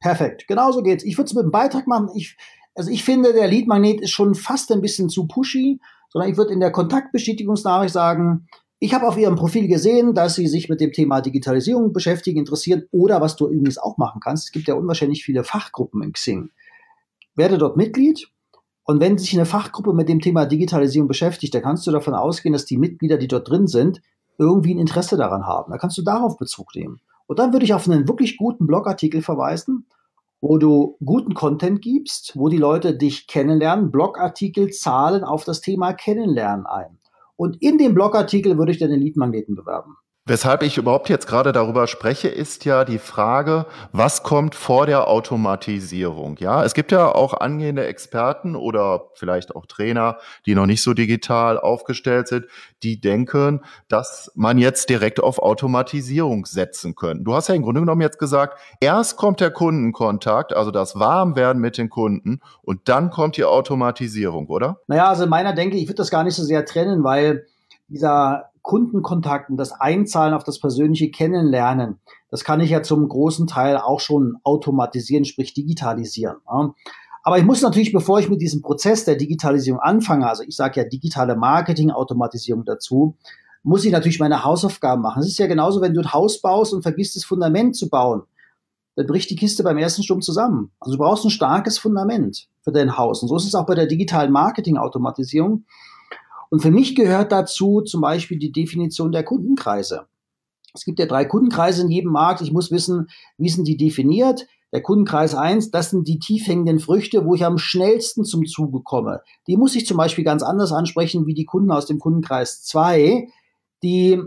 Perfekt, genauso geht's. Ich würde es mit einem Beitrag machen. Ich, also ich finde, der Lead-Magnet ist schon fast ein bisschen zu pushy sondern ich würde in der Kontaktbestätigungsnachricht sagen, ich habe auf Ihrem Profil gesehen, dass Sie sich mit dem Thema Digitalisierung beschäftigen, interessieren oder was du übrigens auch machen kannst. Es gibt ja unwahrscheinlich viele Fachgruppen in Xing. Werde dort Mitglied und wenn sich eine Fachgruppe mit dem Thema Digitalisierung beschäftigt, dann kannst du davon ausgehen, dass die Mitglieder, die dort drin sind, irgendwie ein Interesse daran haben. Da kannst du darauf Bezug nehmen. Und dann würde ich auf einen wirklich guten Blogartikel verweisen wo du guten Content gibst, wo die Leute dich kennenlernen. Blogartikel zahlen auf das Thema Kennenlernen ein. Und in dem Blogartikel würde ich dann den Leadmagneten bewerben. Weshalb ich überhaupt jetzt gerade darüber spreche, ist ja die Frage, was kommt vor der Automatisierung? Ja, es gibt ja auch angehende Experten oder vielleicht auch Trainer, die noch nicht so digital aufgestellt sind, die denken, dass man jetzt direkt auf Automatisierung setzen könnte. Du hast ja im Grunde genommen jetzt gesagt, erst kommt der Kundenkontakt, also das Warmwerden mit den Kunden und dann kommt die Automatisierung, oder? Naja, also in meiner Denke, ich würde das gar nicht so sehr trennen, weil dieser Kundenkontakten, das Einzahlen auf das persönliche Kennenlernen, das kann ich ja zum großen Teil auch schon automatisieren, sprich digitalisieren. Aber ich muss natürlich, bevor ich mit diesem Prozess der Digitalisierung anfange, also ich sage ja digitale Marketing-Automatisierung dazu, muss ich natürlich meine Hausaufgaben machen. Es ist ja genauso, wenn du ein Haus baust und vergisst, das Fundament zu bauen. Dann bricht die Kiste beim ersten Sturm zusammen. Also du brauchst ein starkes Fundament für dein Haus. Und so ist es auch bei der digitalen Marketing-Automatisierung. Und für mich gehört dazu zum Beispiel die Definition der Kundenkreise. Es gibt ja drei Kundenkreise in jedem Markt. Ich muss wissen, wie sind die definiert? Der Kundenkreis eins, das sind die tief hängenden Früchte, wo ich am schnellsten zum Zuge komme. Die muss ich zum Beispiel ganz anders ansprechen wie die Kunden aus dem Kundenkreis zwei, die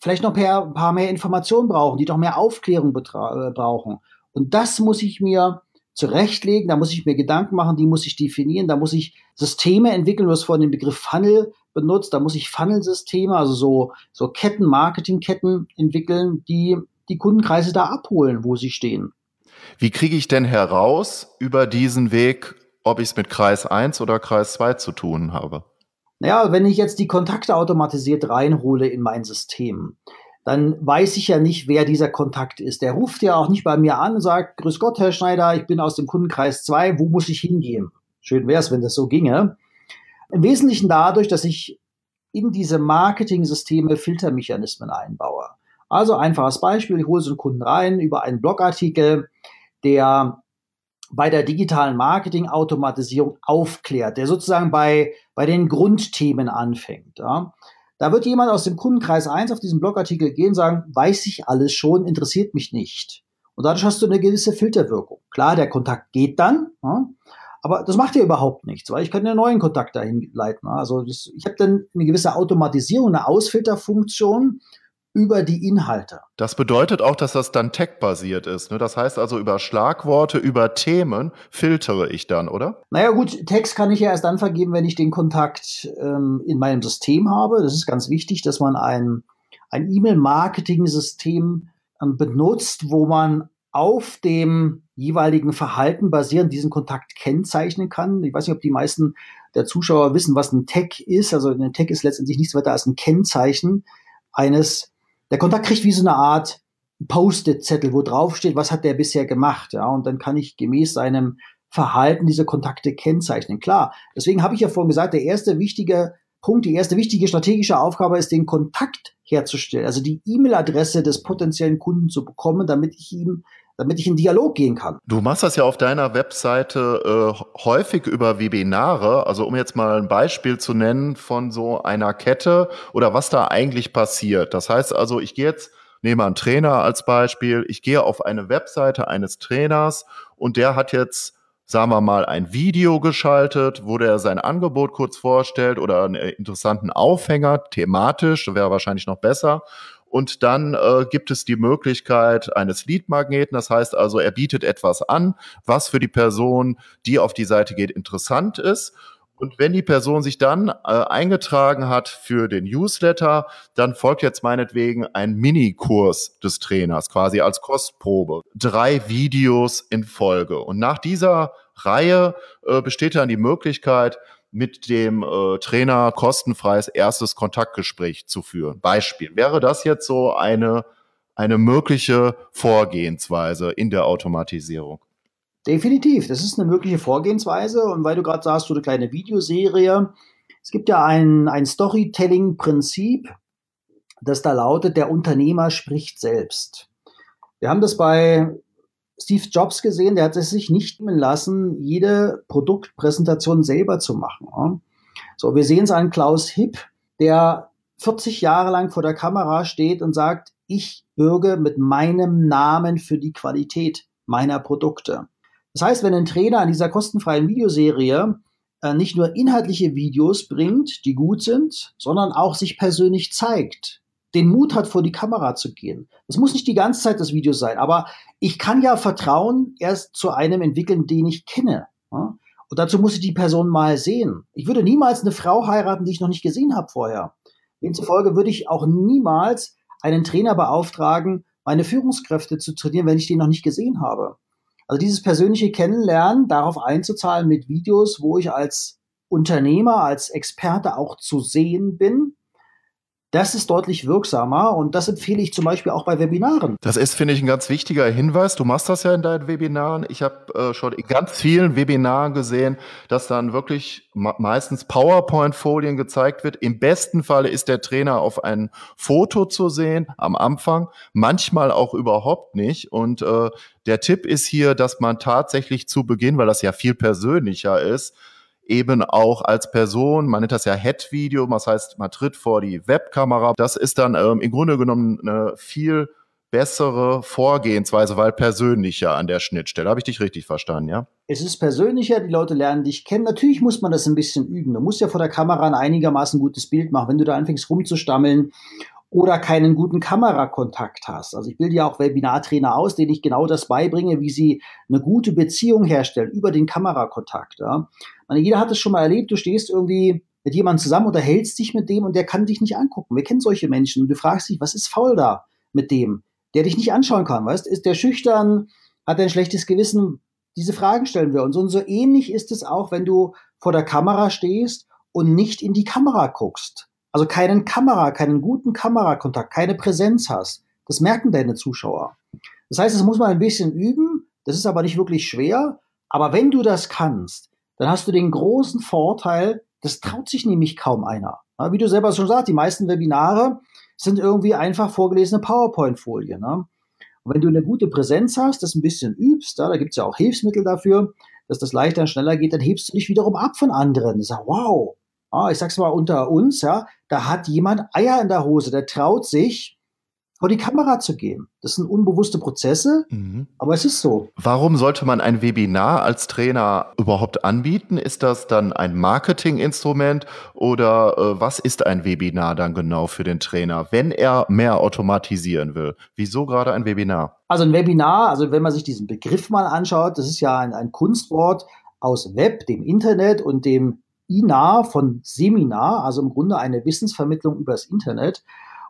vielleicht noch ein paar mehr Informationen brauchen, die doch mehr Aufklärung äh, brauchen. Und das muss ich mir zurechtlegen, da muss ich mir Gedanken machen, die muss ich definieren, da muss ich Systeme entwickeln, du hast vorhin den Begriff Funnel benutzt, da muss ich Funnel-Systeme, also so, so Ketten, Marketingketten entwickeln, die die Kundenkreise da abholen, wo sie stehen. Wie kriege ich denn heraus über diesen Weg, ob ich es mit Kreis 1 oder Kreis 2 zu tun habe? Naja, wenn ich jetzt die Kontakte automatisiert reinhole in mein System, dann weiß ich ja nicht, wer dieser Kontakt ist. Der ruft ja auch nicht bei mir an und sagt, Grüß Gott, Herr Schneider, ich bin aus dem Kundenkreis 2, wo muss ich hingehen? Schön wäre es, wenn das so ginge. Im Wesentlichen dadurch, dass ich in diese Marketing-Systeme Filtermechanismen einbaue. Also einfaches Beispiel, ich hole so einen Kunden rein über einen Blogartikel, der bei der digitalen Marketing-Automatisierung aufklärt, der sozusagen bei, bei den Grundthemen anfängt. Ja. Da wird jemand aus dem Kundenkreis 1 auf diesen Blogartikel gehen und sagen, weiß ich alles schon, interessiert mich nicht. Und dadurch hast du eine gewisse Filterwirkung. Klar, der Kontakt geht dann, ja, aber das macht ja überhaupt nichts, weil ich kann einen neuen Kontakt dahin leiten. Also das, ich habe dann eine gewisse Automatisierung, eine Ausfilterfunktion über die Inhalte. Das bedeutet auch, dass das dann tech-basiert ist. Ne? Das heißt also, über Schlagworte, über Themen filtere ich dann, oder? Naja gut, Text kann ich ja erst dann vergeben, wenn ich den Kontakt ähm, in meinem System habe. Das ist ganz wichtig, dass man ein, ein E-Mail-Marketing-System ähm, benutzt, wo man auf dem jeweiligen Verhalten basierend diesen Kontakt kennzeichnen kann. Ich weiß nicht, ob die meisten der Zuschauer wissen, was ein Tag ist. Also ein Tag ist letztendlich nichts weiter als ein Kennzeichen eines der Kontakt kriegt wie so eine Art Post-it-Zettel, wo drauf steht, was hat der bisher gemacht, ja, und dann kann ich gemäß seinem Verhalten diese Kontakte kennzeichnen. Klar, deswegen habe ich ja vorhin gesagt, der erste wichtige Punkt, die erste wichtige strategische Aufgabe ist, den Kontakt herzustellen, also die E-Mail-Adresse des potenziellen Kunden zu bekommen, damit ich ihm damit ich in Dialog gehen kann. Du machst das ja auf deiner Webseite äh, häufig über Webinare. Also um jetzt mal ein Beispiel zu nennen von so einer Kette oder was da eigentlich passiert. Das heißt also, ich gehe jetzt, nehme einen Trainer als Beispiel, ich gehe auf eine Webseite eines Trainers und der hat jetzt sagen wir mal, ein Video geschaltet, wo der sein Angebot kurz vorstellt oder einen interessanten Aufhänger, thematisch, wäre wahrscheinlich noch besser. Und dann äh, gibt es die Möglichkeit eines Lead-Magneten. Das heißt also, er bietet etwas an, was für die Person, die auf die Seite geht, interessant ist. Und wenn die Person sich dann äh, eingetragen hat für den Newsletter, dann folgt jetzt meinetwegen ein Minikurs des Trainers, quasi als Kostprobe. Drei Videos in Folge. Und nach dieser Reihe äh, besteht dann die Möglichkeit, mit dem äh, Trainer kostenfreies erstes Kontaktgespräch zu führen. Beispiel. Wäre das jetzt so eine, eine mögliche Vorgehensweise in der Automatisierung? Definitiv, das ist eine mögliche Vorgehensweise. Und weil du gerade sagst, so eine kleine Videoserie, es gibt ja ein, ein Storytelling-Prinzip, das da lautet, der Unternehmer spricht selbst. Wir haben das bei Steve Jobs gesehen, der hat es sich nicht nehmen lassen, jede Produktpräsentation selber zu machen. So, wir sehen es an Klaus Hipp, der 40 Jahre lang vor der Kamera steht und sagt, ich bürge mit meinem Namen für die Qualität meiner Produkte. Das heißt, wenn ein Trainer an dieser kostenfreien Videoserie äh, nicht nur inhaltliche Videos bringt, die gut sind, sondern auch sich persönlich zeigt, den Mut hat, vor die Kamera zu gehen. Das muss nicht die ganze Zeit das Video sein, aber ich kann ja Vertrauen erst zu einem entwickeln, den ich kenne. Ja? Und dazu muss ich die Person mal sehen. Ich würde niemals eine Frau heiraten, die ich noch nicht gesehen habe vorher. Demzufolge würde ich auch niemals einen Trainer beauftragen, meine Führungskräfte zu trainieren, wenn ich die noch nicht gesehen habe. Also dieses persönliche Kennenlernen, darauf einzuzahlen mit Videos, wo ich als Unternehmer, als Experte auch zu sehen bin, das ist deutlich wirksamer und das empfehle ich zum Beispiel auch bei Webinaren. Das ist, finde ich, ein ganz wichtiger Hinweis. Du machst das ja in deinen Webinaren. Ich habe äh, schon in ganz vielen Webinaren gesehen, dass dann wirklich meistens PowerPoint-Folien gezeigt wird. Im besten Falle ist der Trainer auf ein Foto zu sehen am Anfang, manchmal auch überhaupt nicht. Und äh, der Tipp ist hier, dass man tatsächlich zu Beginn, weil das ja viel persönlicher ist, eben auch als Person, man nennt das ja Head-Video, das heißt, man tritt vor die Webkamera. Das ist dann ähm, im Grunde genommen eine viel bessere Vorgehensweise, weil persönlicher an der Schnittstelle. Habe ich dich richtig verstanden, ja? Es ist persönlicher, die Leute lernen dich kennen. Natürlich muss man das ein bisschen üben. Du musst ja vor der Kamera ein einigermaßen gutes Bild machen. Wenn du da anfängst rumzustammeln oder keinen guten Kamerakontakt hast. Also ich bilde ja auch Webinartrainer aus, denen ich genau das beibringe, wie sie eine gute Beziehung herstellen über den Kamerakontakt. Ja. Meine, jeder hat es schon mal erlebt, du stehst irgendwie mit jemandem zusammen, unterhältst dich mit dem und der kann dich nicht angucken. Wir kennen solche Menschen und du fragst dich, was ist faul da mit dem, der dich nicht anschauen kann, weißt? Ist der schüchtern, hat er ein schlechtes Gewissen? Diese Fragen stellen wir uns. Und so ähnlich ist es auch, wenn du vor der Kamera stehst und nicht in die Kamera guckst. Also keinen Kamera, keinen guten Kamerakontakt, keine Präsenz hast. Das merken deine Zuschauer. Das heißt, das muss man ein bisschen üben. Das ist aber nicht wirklich schwer. Aber wenn du das kannst, dann hast du den großen Vorteil, das traut sich nämlich kaum einer. Wie du selber schon sagst, die meisten Webinare sind irgendwie einfach vorgelesene PowerPoint-Folien. Ne? Und wenn du eine gute Präsenz hast, das ein bisschen übst, ja, da gibt es ja auch Hilfsmittel dafür, dass das leichter und schneller geht, dann hebst du dich wiederum ab von anderen. Ich sag, wow, ah, ich sag's mal unter uns, ja, da hat jemand Eier in der Hose, der traut sich, vor die Kamera zu gehen. Das sind unbewusste Prozesse, mhm. aber es ist so. Warum sollte man ein Webinar als Trainer überhaupt anbieten? Ist das dann ein Marketinginstrument oder äh, was ist ein Webinar dann genau für den Trainer, wenn er mehr automatisieren will? Wieso gerade ein Webinar? Also ein Webinar, also wenn man sich diesen Begriff mal anschaut, das ist ja ein, ein Kunstwort aus Web, dem Internet und dem INA von Seminar, also im Grunde eine Wissensvermittlung übers Internet.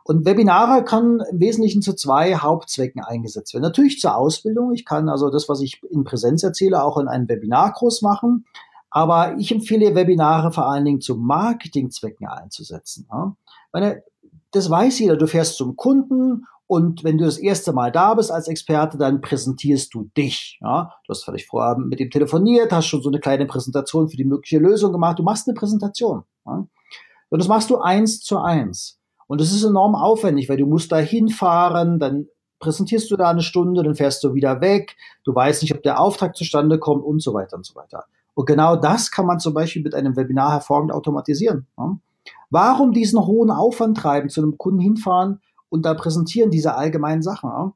Und Webinare kann im Wesentlichen zu zwei Hauptzwecken eingesetzt werden. Natürlich zur Ausbildung. Ich kann also das, was ich in Präsenz erzähle, auch in einem Webinarkurs machen. Aber ich empfehle Webinare vor allen Dingen zu Marketingzwecken einzusetzen. Ja. Meine, das weiß jeder. Du fährst zum Kunden und wenn du das erste Mal da bist als Experte, dann präsentierst du dich. Ja? Du hast vielleicht vorher mit ihm telefoniert, hast schon so eine kleine Präsentation für die mögliche Lösung gemacht. Du machst eine Präsentation. Ja? Und das machst du eins zu eins. Und das ist enorm aufwendig, weil du musst da hinfahren, dann präsentierst du da eine Stunde, dann fährst du wieder weg. Du weißt nicht, ob der Auftrag zustande kommt und so weiter und so weiter. Und genau das kann man zum Beispiel mit einem Webinar hervorragend automatisieren. Ja? Warum diesen hohen Aufwand treiben, zu einem Kunden hinfahren und da präsentieren diese allgemeinen Sachen. Ja.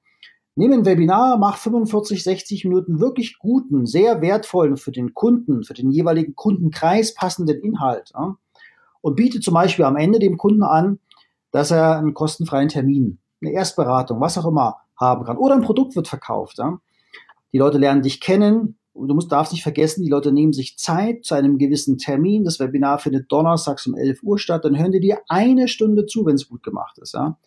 Nimm ein Webinar, mach 45, 60 Minuten wirklich guten, sehr wertvollen für den Kunden, für den jeweiligen Kundenkreis passenden Inhalt. Ja. Und biete zum Beispiel am Ende dem Kunden an, dass er einen kostenfreien Termin, eine Erstberatung, was auch immer haben kann. Oder ein Produkt wird verkauft. Ja. Die Leute lernen dich kennen. Du musst, darfst nicht vergessen, die Leute nehmen sich Zeit zu einem gewissen Termin. Das Webinar findet donnerstags um 11 Uhr statt. Dann hören die dir eine Stunde zu, wenn es gut gemacht ist. Ja.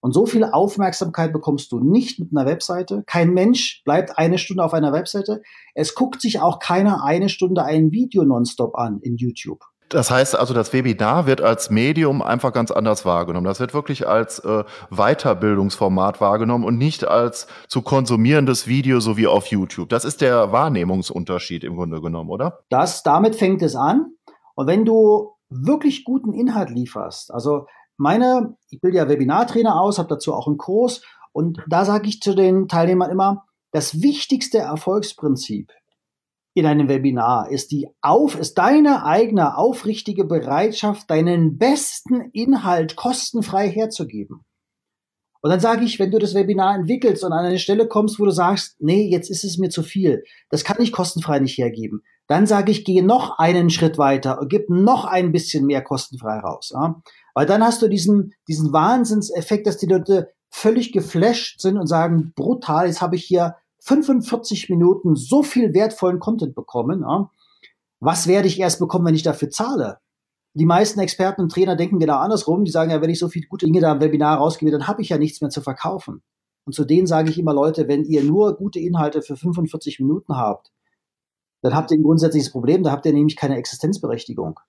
Und so viel Aufmerksamkeit bekommst du nicht mit einer Webseite. Kein Mensch bleibt eine Stunde auf einer Webseite. Es guckt sich auch keiner eine Stunde ein Video nonstop an in YouTube. Das heißt also, das Webinar wird als Medium einfach ganz anders wahrgenommen. Das wird wirklich als äh, Weiterbildungsformat wahrgenommen und nicht als zu konsumierendes Video so wie auf YouTube. Das ist der Wahrnehmungsunterschied im Grunde genommen, oder? Das, damit fängt es an. Und wenn du wirklich guten Inhalt lieferst, also meine, ich bilde ja Webinartrainer aus, habe dazu auch einen Kurs und da sage ich zu den Teilnehmern immer, das wichtigste Erfolgsprinzip in einem Webinar ist die auf, ist deine eigene aufrichtige Bereitschaft, deinen besten Inhalt kostenfrei herzugeben. Und dann sage ich, wenn du das Webinar entwickelst und an eine Stelle kommst, wo du sagst, nee, jetzt ist es mir zu viel, das kann ich kostenfrei nicht hergeben, dann sage ich, gehe noch einen Schritt weiter und gib noch ein bisschen mehr kostenfrei raus. Ja? Weil dann hast du diesen, diesen Wahnsinnseffekt, dass die Leute völlig geflasht sind und sagen, brutal, jetzt habe ich hier 45 Minuten so viel wertvollen Content bekommen. Ja? Was werde ich erst bekommen, wenn ich dafür zahle? Die meisten Experten und Trainer denken genau andersrum. Die sagen ja, wenn ich so viele gute Dinge da im Webinar rausgebe, dann habe ich ja nichts mehr zu verkaufen. Und zu denen sage ich immer, Leute, wenn ihr nur gute Inhalte für 45 Minuten habt, dann habt ihr ein grundsätzliches Problem, da habt ihr nämlich keine Existenzberechtigung.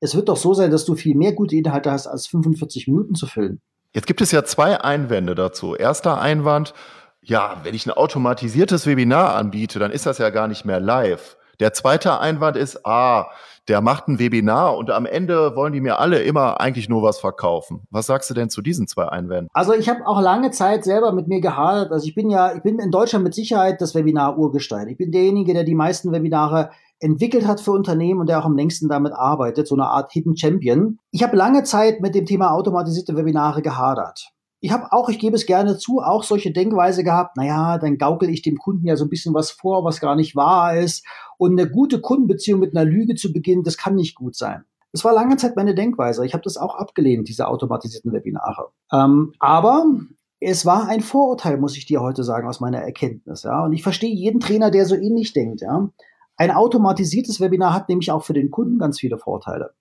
Es wird doch so sein, dass du viel mehr gute Inhalte hast, als 45 Minuten zu füllen. Jetzt gibt es ja zwei Einwände dazu. Erster Einwand, ja, wenn ich ein automatisiertes Webinar anbiete, dann ist das ja gar nicht mehr live. Der zweite Einwand ist, ah, der macht ein Webinar und am Ende wollen die mir alle immer eigentlich nur was verkaufen. Was sagst du denn zu diesen zwei Einwänden? Also ich habe auch lange Zeit selber mit mir gehadert. Also ich bin ja, ich bin in Deutschland mit Sicherheit das Webinar-Urgestein. Ich bin derjenige, der die meisten Webinare entwickelt hat für Unternehmen und der auch am längsten damit arbeitet, so eine Art Hidden Champion. Ich habe lange Zeit mit dem Thema automatisierte Webinare gehadert ich habe auch, ich gebe es gerne zu, auch solche Denkweise gehabt, naja, dann gaukel ich dem Kunden ja so ein bisschen was vor, was gar nicht wahr ist. Und eine gute Kundenbeziehung mit einer Lüge zu beginnen, das kann nicht gut sein. Das war lange Zeit meine Denkweise. Ich habe das auch abgelehnt, diese automatisierten Webinare. Ähm, aber es war ein Vorurteil, muss ich dir heute sagen, aus meiner Erkenntnis. Ja? Und ich verstehe jeden Trainer, der so ähnlich denkt. Ja? Ein automatisiertes Webinar hat nämlich auch für den Kunden ganz viele Vorteile.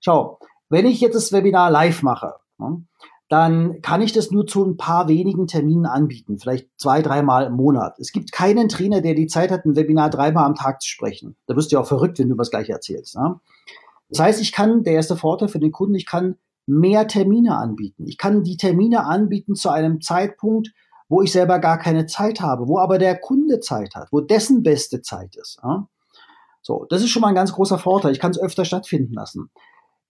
Schau, wenn ich jetzt das Webinar live mache, ja, dann kann ich das nur zu ein paar wenigen Terminen anbieten, vielleicht zwei, dreimal im Monat. Es gibt keinen Trainer, der die Zeit hat, ein Webinar dreimal am Tag zu sprechen. Da wirst du ja auch verrückt, wenn du was gleich erzählst. Ne? Das heißt, ich kann, der erste Vorteil für den Kunden, ich kann mehr Termine anbieten. Ich kann die Termine anbieten zu einem Zeitpunkt, wo ich selber gar keine Zeit habe, wo aber der Kunde Zeit hat, wo dessen beste Zeit ist. Ja? So, das ist schon mal ein ganz großer Vorteil. Ich kann es öfter stattfinden lassen.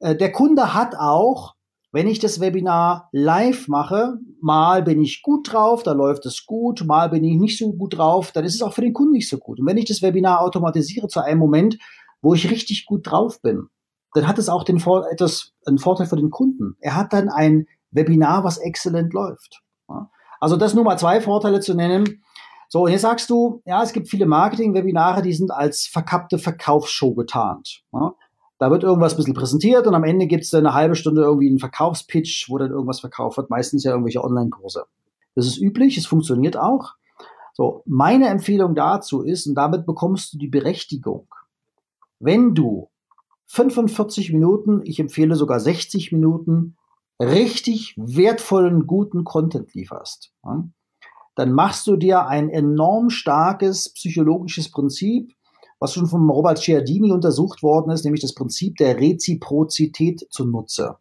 Äh, der Kunde hat auch wenn ich das Webinar live mache, mal bin ich gut drauf, da läuft es gut, mal bin ich nicht so gut drauf, dann ist es auch für den Kunden nicht so gut. Und wenn ich das Webinar automatisiere zu einem Moment, wo ich richtig gut drauf bin, dann hat es auch den Vor etwas, einen Vorteil für den Kunden. Er hat dann ein Webinar, was exzellent läuft. Also das nur mal zwei Vorteile zu nennen. So, jetzt sagst du, ja, es gibt viele Marketing-Webinare, die sind als verkappte Verkaufsshow getarnt. Da wird irgendwas ein bisschen präsentiert und am Ende gibt es dann eine halbe Stunde irgendwie einen Verkaufspitch, wo dann irgendwas verkauft wird, meistens ja irgendwelche Online-Kurse. Das ist üblich, es funktioniert auch. So, meine Empfehlung dazu ist, und damit bekommst du die Berechtigung, wenn du 45 Minuten, ich empfehle sogar 60 Minuten, richtig wertvollen, guten Content lieferst, dann machst du dir ein enorm starkes psychologisches Prinzip, was schon von Robert Cialdini untersucht worden ist, nämlich das Prinzip der Reziprozität zunutze.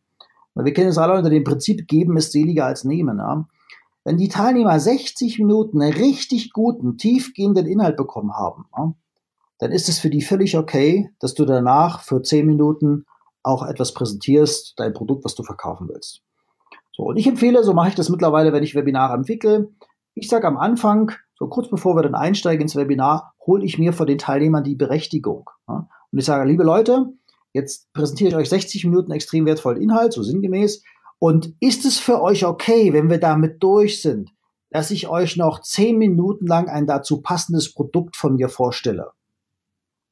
Wir kennen es alle unter dem Prinzip, geben ist seliger als nehmen. Ja? Wenn die Teilnehmer 60 Minuten einen richtig guten, tiefgehenden Inhalt bekommen haben, ja, dann ist es für die völlig okay, dass du danach für 10 Minuten auch etwas präsentierst, dein Produkt, was du verkaufen willst. So, und ich empfehle, so mache ich das mittlerweile, wenn ich Webinare entwickle. Ich sage am Anfang, so kurz bevor wir dann einsteigen ins Webinar, hole ich mir von den Teilnehmern die Berechtigung. Ja? Und ich sage, liebe Leute, jetzt präsentiere ich euch 60 Minuten extrem wertvollen Inhalt, so sinngemäß. Und ist es für euch okay, wenn wir damit durch sind, dass ich euch noch 10 Minuten lang ein dazu passendes Produkt von mir vorstelle?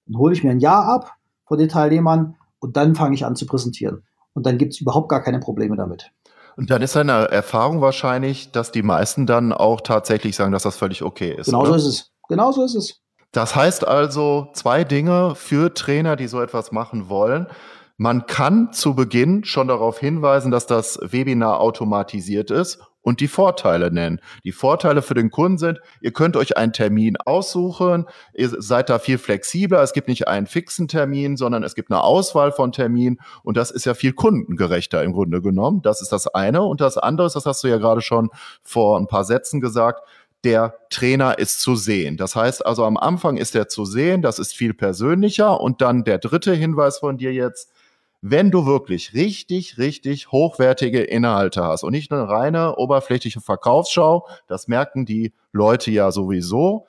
Dann hole ich mir ein Ja ab von den Teilnehmern und dann fange ich an zu präsentieren. Und dann gibt es überhaupt gar keine Probleme damit. Und dann ist deine Erfahrung wahrscheinlich, dass die meisten dann auch tatsächlich sagen, dass das völlig okay ist. Genau so ist es. Genau so ist es. Das heißt also zwei Dinge für Trainer, die so etwas machen wollen. Man kann zu Beginn schon darauf hinweisen, dass das Webinar automatisiert ist und die Vorteile nennen. Die Vorteile für den Kunden sind, ihr könnt euch einen Termin aussuchen, ihr seid da viel flexibler, es gibt nicht einen fixen Termin, sondern es gibt eine Auswahl von Terminen und das ist ja viel kundengerechter im Grunde genommen. Das ist das eine. Und das andere ist, das hast du ja gerade schon vor ein paar Sätzen gesagt, der Trainer ist zu sehen. Das heißt also, am Anfang ist er zu sehen, das ist viel persönlicher. Und dann der dritte Hinweis von dir jetzt, wenn du wirklich richtig, richtig hochwertige Inhalte hast und nicht eine reine oberflächliche Verkaufsschau, das merken die Leute ja sowieso,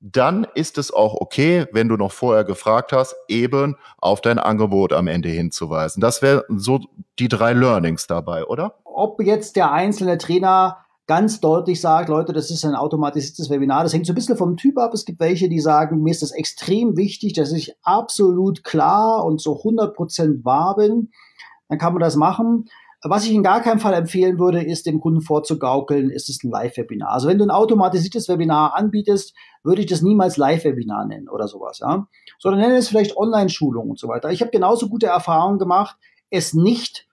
dann ist es auch okay, wenn du noch vorher gefragt hast, eben auf dein Angebot am Ende hinzuweisen. Das wären so die drei Learnings dabei, oder? Ob jetzt der einzelne Trainer ganz deutlich sagt, Leute, das ist ein automatisiertes Webinar. Das hängt so ein bisschen vom Typ ab. Es gibt welche, die sagen, mir ist das extrem wichtig, dass ich absolut klar und so 100% wahr bin. Dann kann man das machen. Was ich in gar keinem Fall empfehlen würde, ist dem Kunden vorzugaukeln, ist es ein Live-Webinar. Also wenn du ein automatisiertes Webinar anbietest, würde ich das niemals Live-Webinar nennen oder sowas, ja. Sondern nenne es vielleicht Online-Schulung und so weiter. Ich habe genauso gute Erfahrungen gemacht, es nicht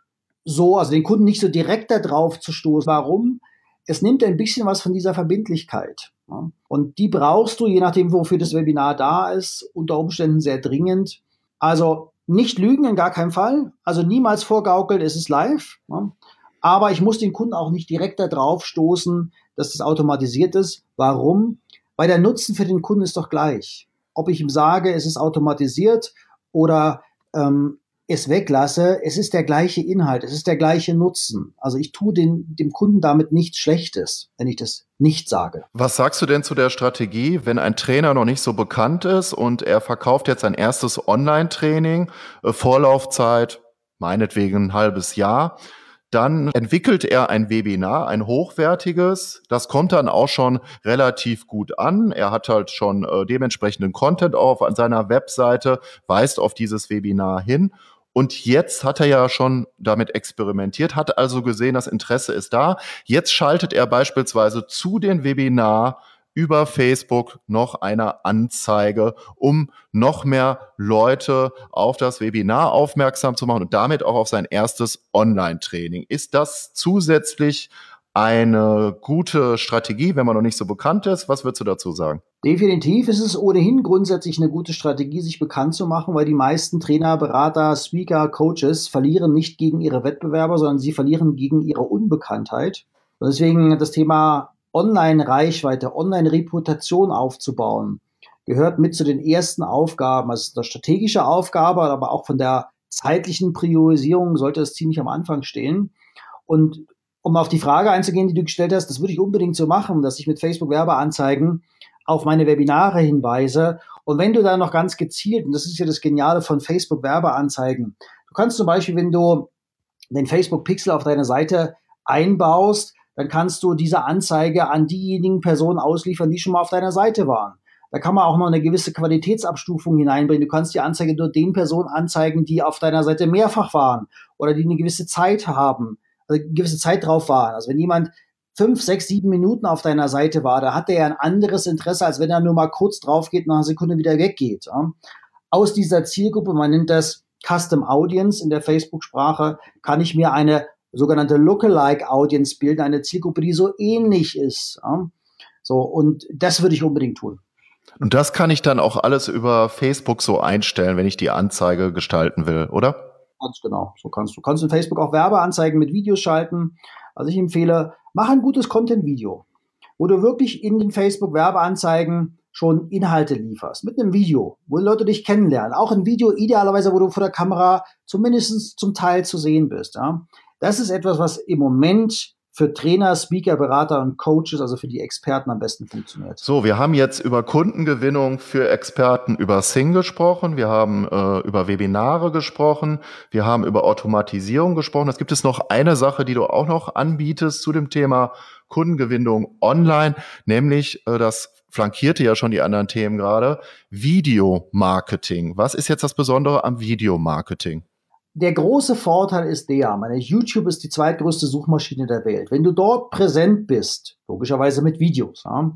so, also den Kunden nicht so direkt da drauf zu stoßen. Warum? Es nimmt ein bisschen was von dieser Verbindlichkeit. Ja? Und die brauchst du, je nachdem, wofür das Webinar da ist, unter Umständen sehr dringend. Also nicht lügen in gar keinem Fall. Also niemals vorgaukeln, es ist live. Ja. Aber ich muss den Kunden auch nicht direkt darauf stoßen, dass das automatisiert ist. Warum? Weil der Nutzen für den Kunden ist doch gleich. Ob ich ihm sage, es ist automatisiert oder ähm, es weglasse, es ist der gleiche Inhalt, es ist der gleiche Nutzen. Also ich tue den, dem Kunden damit nichts Schlechtes, wenn ich das nicht sage. Was sagst du denn zu der Strategie, wenn ein Trainer noch nicht so bekannt ist und er verkauft jetzt ein erstes Online-Training, äh, Vorlaufzeit meinetwegen ein halbes Jahr, dann entwickelt er ein Webinar, ein hochwertiges. Das kommt dann auch schon relativ gut an. Er hat halt schon äh, dementsprechenden Content auf an seiner Webseite, weist auf dieses Webinar hin und jetzt hat er ja schon damit experimentiert, hat also gesehen, das Interesse ist da. Jetzt schaltet er beispielsweise zu den Webinar über Facebook noch eine Anzeige, um noch mehr Leute auf das Webinar aufmerksam zu machen und damit auch auf sein erstes Online-Training. Ist das zusätzlich eine gute Strategie, wenn man noch nicht so bekannt ist? Was würdest du dazu sagen? Definitiv ist es ohnehin grundsätzlich eine gute Strategie, sich bekannt zu machen, weil die meisten Trainer, Berater, Speaker, Coaches verlieren nicht gegen ihre Wettbewerber, sondern sie verlieren gegen ihre Unbekanntheit. Und deswegen das Thema Online-Reichweite, Online-Reputation aufzubauen, gehört mit zu den ersten Aufgaben. Also eine strategische Aufgabe, aber auch von der zeitlichen Priorisierung sollte es ziemlich am Anfang stehen. Und um auf die Frage einzugehen, die du gestellt hast, das würde ich unbedingt so machen, dass ich mit Facebook Werbeanzeigen auf meine Webinare hinweise. Und wenn du da noch ganz gezielt, und das ist ja das Geniale von Facebook Werbeanzeigen, du kannst zum Beispiel, wenn du den Facebook Pixel auf deine Seite einbaust, dann kannst du diese Anzeige an diejenigen Personen ausliefern, die schon mal auf deiner Seite waren. Da kann man auch noch eine gewisse Qualitätsabstufung hineinbringen. Du kannst die Anzeige nur den Personen anzeigen, die auf deiner Seite mehrfach waren oder die eine gewisse Zeit haben also gewisse Zeit drauf war. Also wenn jemand fünf, sechs, sieben Minuten auf deiner Seite war, da hat er ja ein anderes Interesse, als wenn er nur mal kurz drauf geht und nach einer Sekunde wieder weggeht. Ja. Aus dieser Zielgruppe, man nennt das Custom Audience in der Facebook-Sprache, kann ich mir eine sogenannte Lookalike Audience bilden, eine Zielgruppe, die so ähnlich ist. Ja. So, und das würde ich unbedingt tun. Und das kann ich dann auch alles über Facebook so einstellen, wenn ich die Anzeige gestalten will, oder? Ganz genau. So kannst du. Kannst in Facebook auch Werbeanzeigen mit Videos schalten. Also ich empfehle, mach ein gutes Content-Video, wo du wirklich in den Facebook Werbeanzeigen schon Inhalte lieferst. Mit einem Video, wo Leute dich kennenlernen. Auch ein Video idealerweise, wo du vor der Kamera zumindest zum Teil zu sehen bist. Ja. Das ist etwas, was im Moment für Trainer, Speaker, Berater und Coaches, also für die Experten am besten funktioniert. So, wir haben jetzt über Kundengewinnung für Experten über Sing gesprochen, wir haben äh, über Webinare gesprochen, wir haben über Automatisierung gesprochen. Es gibt es noch eine Sache, die du auch noch anbietest zu dem Thema Kundengewinnung online, nämlich äh, das flankierte ja schon die anderen Themen gerade, Videomarketing. Was ist jetzt das Besondere am Videomarketing? Der große Vorteil ist der, meine YouTube ist die zweitgrößte Suchmaschine der Welt. Wenn du dort präsent bist, logischerweise mit Videos, ja,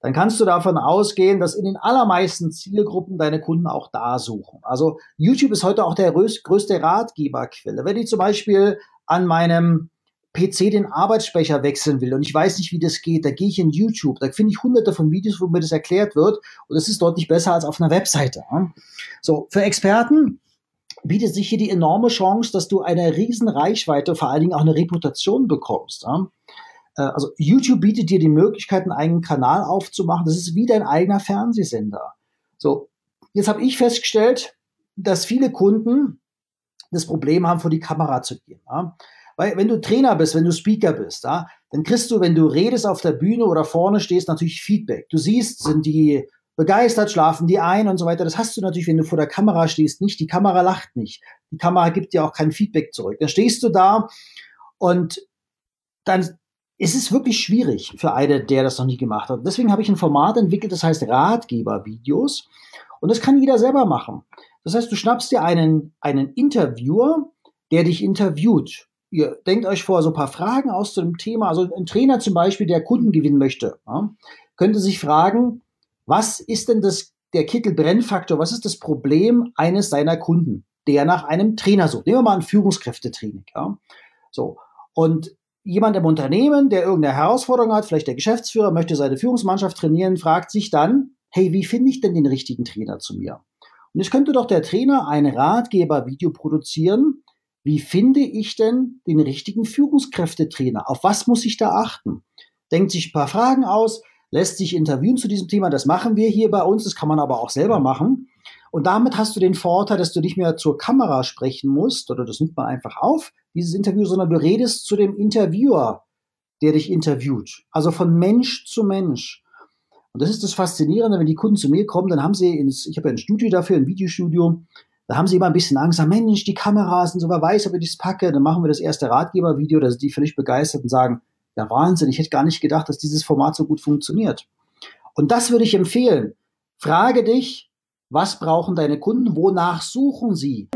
dann kannst du davon ausgehen, dass in den allermeisten Zielgruppen deine Kunden auch da suchen. Also YouTube ist heute auch der größte Ratgeberquelle. Wenn ich zum Beispiel an meinem PC den Arbeitsspeicher wechseln will und ich weiß nicht, wie das geht, da gehe ich in YouTube, da finde ich hunderte von Videos, wo mir das erklärt wird und es ist deutlich besser als auf einer Webseite. So, für Experten bietet sich hier die enorme Chance, dass du eine riesen Reichweite, vor allen Dingen auch eine Reputation bekommst. Ja? Äh, also YouTube bietet dir die Möglichkeit, einen eigenen Kanal aufzumachen. Das ist wie dein eigener Fernsehsender. So, jetzt habe ich festgestellt, dass viele Kunden das Problem haben, vor die Kamera zu gehen. Ja? Weil wenn du Trainer bist, wenn du Speaker bist, ja, dann kriegst du, wenn du redest auf der Bühne oder vorne stehst, natürlich Feedback. Du siehst, sind die begeistert, schlafen die ein und so weiter. Das hast du natürlich, wenn du vor der Kamera stehst, nicht. Die Kamera lacht nicht. Die Kamera gibt dir auch kein Feedback zurück. Dann stehst du da und dann ist es wirklich schwierig für einen, der das noch nie gemacht hat. Deswegen habe ich ein Format entwickelt, das heißt Ratgebervideos. Und das kann jeder selber machen. Das heißt, du schnappst dir einen, einen Interviewer, der dich interviewt. ihr denkt euch vor so ein paar Fragen aus zu dem Thema. Also ein Trainer zum Beispiel, der Kunden gewinnen möchte, ja, könnte sich fragen, was ist denn das, der Kittel-Brennfaktor, was ist das Problem eines seiner Kunden, der nach einem Trainer sucht? Nehmen wir mal ein Führungskräftetraining. Ja. So. Und jemand im Unternehmen, der irgendeine Herausforderung hat, vielleicht der Geschäftsführer, möchte seine Führungsmannschaft trainieren, fragt sich dann, hey, wie finde ich denn den richtigen Trainer zu mir? Und jetzt könnte doch der Trainer ein Ratgeber-Video produzieren. Wie finde ich denn den richtigen Führungskräftetrainer? Auf was muss ich da achten? Denkt sich ein paar Fragen aus, lässt sich interviewen zu diesem Thema. Das machen wir hier bei uns. Das kann man aber auch selber machen. Und damit hast du den Vorteil, dass du nicht mehr zur Kamera sprechen musst oder das nimmt man einfach auf, dieses Interview, sondern du redest zu dem Interviewer, der dich interviewt. Also von Mensch zu Mensch. Und das ist das Faszinierende, wenn die Kunden zu mir kommen, dann haben sie, ins, ich habe ja ein Studio dafür, ein Videostudio, da haben sie immer ein bisschen Angst, sagen, Mensch, die Kameras sind so, wer weiß, ob ich das packe, dann machen wir das erste Ratgebervideo, da sind die völlig begeistert und sagen, ja Wahnsinn, ich hätte gar nicht gedacht, dass dieses Format so gut funktioniert. Und das würde ich empfehlen. Frage dich, was brauchen deine Kunden? Wonach suchen sie?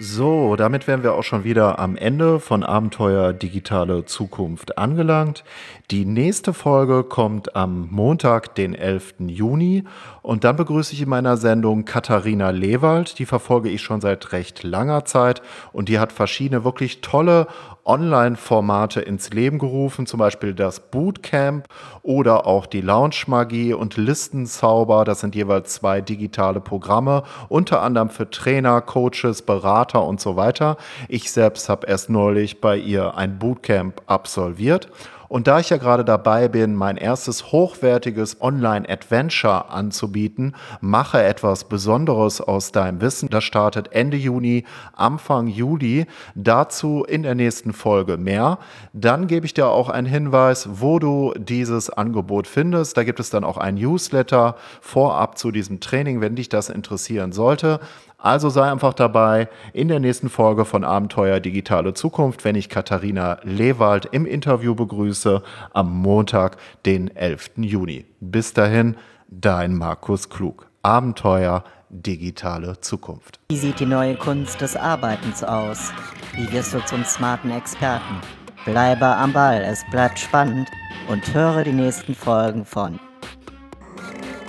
So, damit wären wir auch schon wieder am Ende von Abenteuer Digitale Zukunft angelangt. Die nächste Folge kommt am Montag, den 11. Juni. Und dann begrüße ich in meiner Sendung Katharina Lewald. Die verfolge ich schon seit recht langer Zeit. Und die hat verschiedene wirklich tolle Online-Formate ins Leben gerufen, zum Beispiel das Bootcamp oder auch die Launch-Magie und Listenzauber. Das sind jeweils zwei digitale Programme, unter anderem für Trainer, Coaches, Berater und so weiter. Ich selbst habe erst neulich bei ihr ein Bootcamp absolviert und da ich ja gerade dabei bin, mein erstes hochwertiges Online-Adventure anzubieten, mache etwas Besonderes aus deinem Wissen. Das startet Ende Juni, Anfang Juli. Dazu in der nächsten Folge mehr. Dann gebe ich dir auch einen Hinweis, wo du dieses Angebot findest. Da gibt es dann auch ein Newsletter vorab zu diesem Training, wenn dich das interessieren sollte. Also sei einfach dabei in der nächsten Folge von Abenteuer Digitale Zukunft, wenn ich Katharina Lewald im Interview begrüße am Montag, den 11. Juni. Bis dahin, dein Markus Klug. Abenteuer Digitale Zukunft. Wie sieht die neue Kunst des Arbeitens aus? Wie wirst du zum smarten Experten? Bleibe am Ball, es bleibt spannend und höre die nächsten Folgen von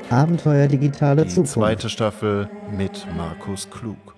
Abenteuer digitale Die Zukunft. zweite Staffel mit Markus Klug.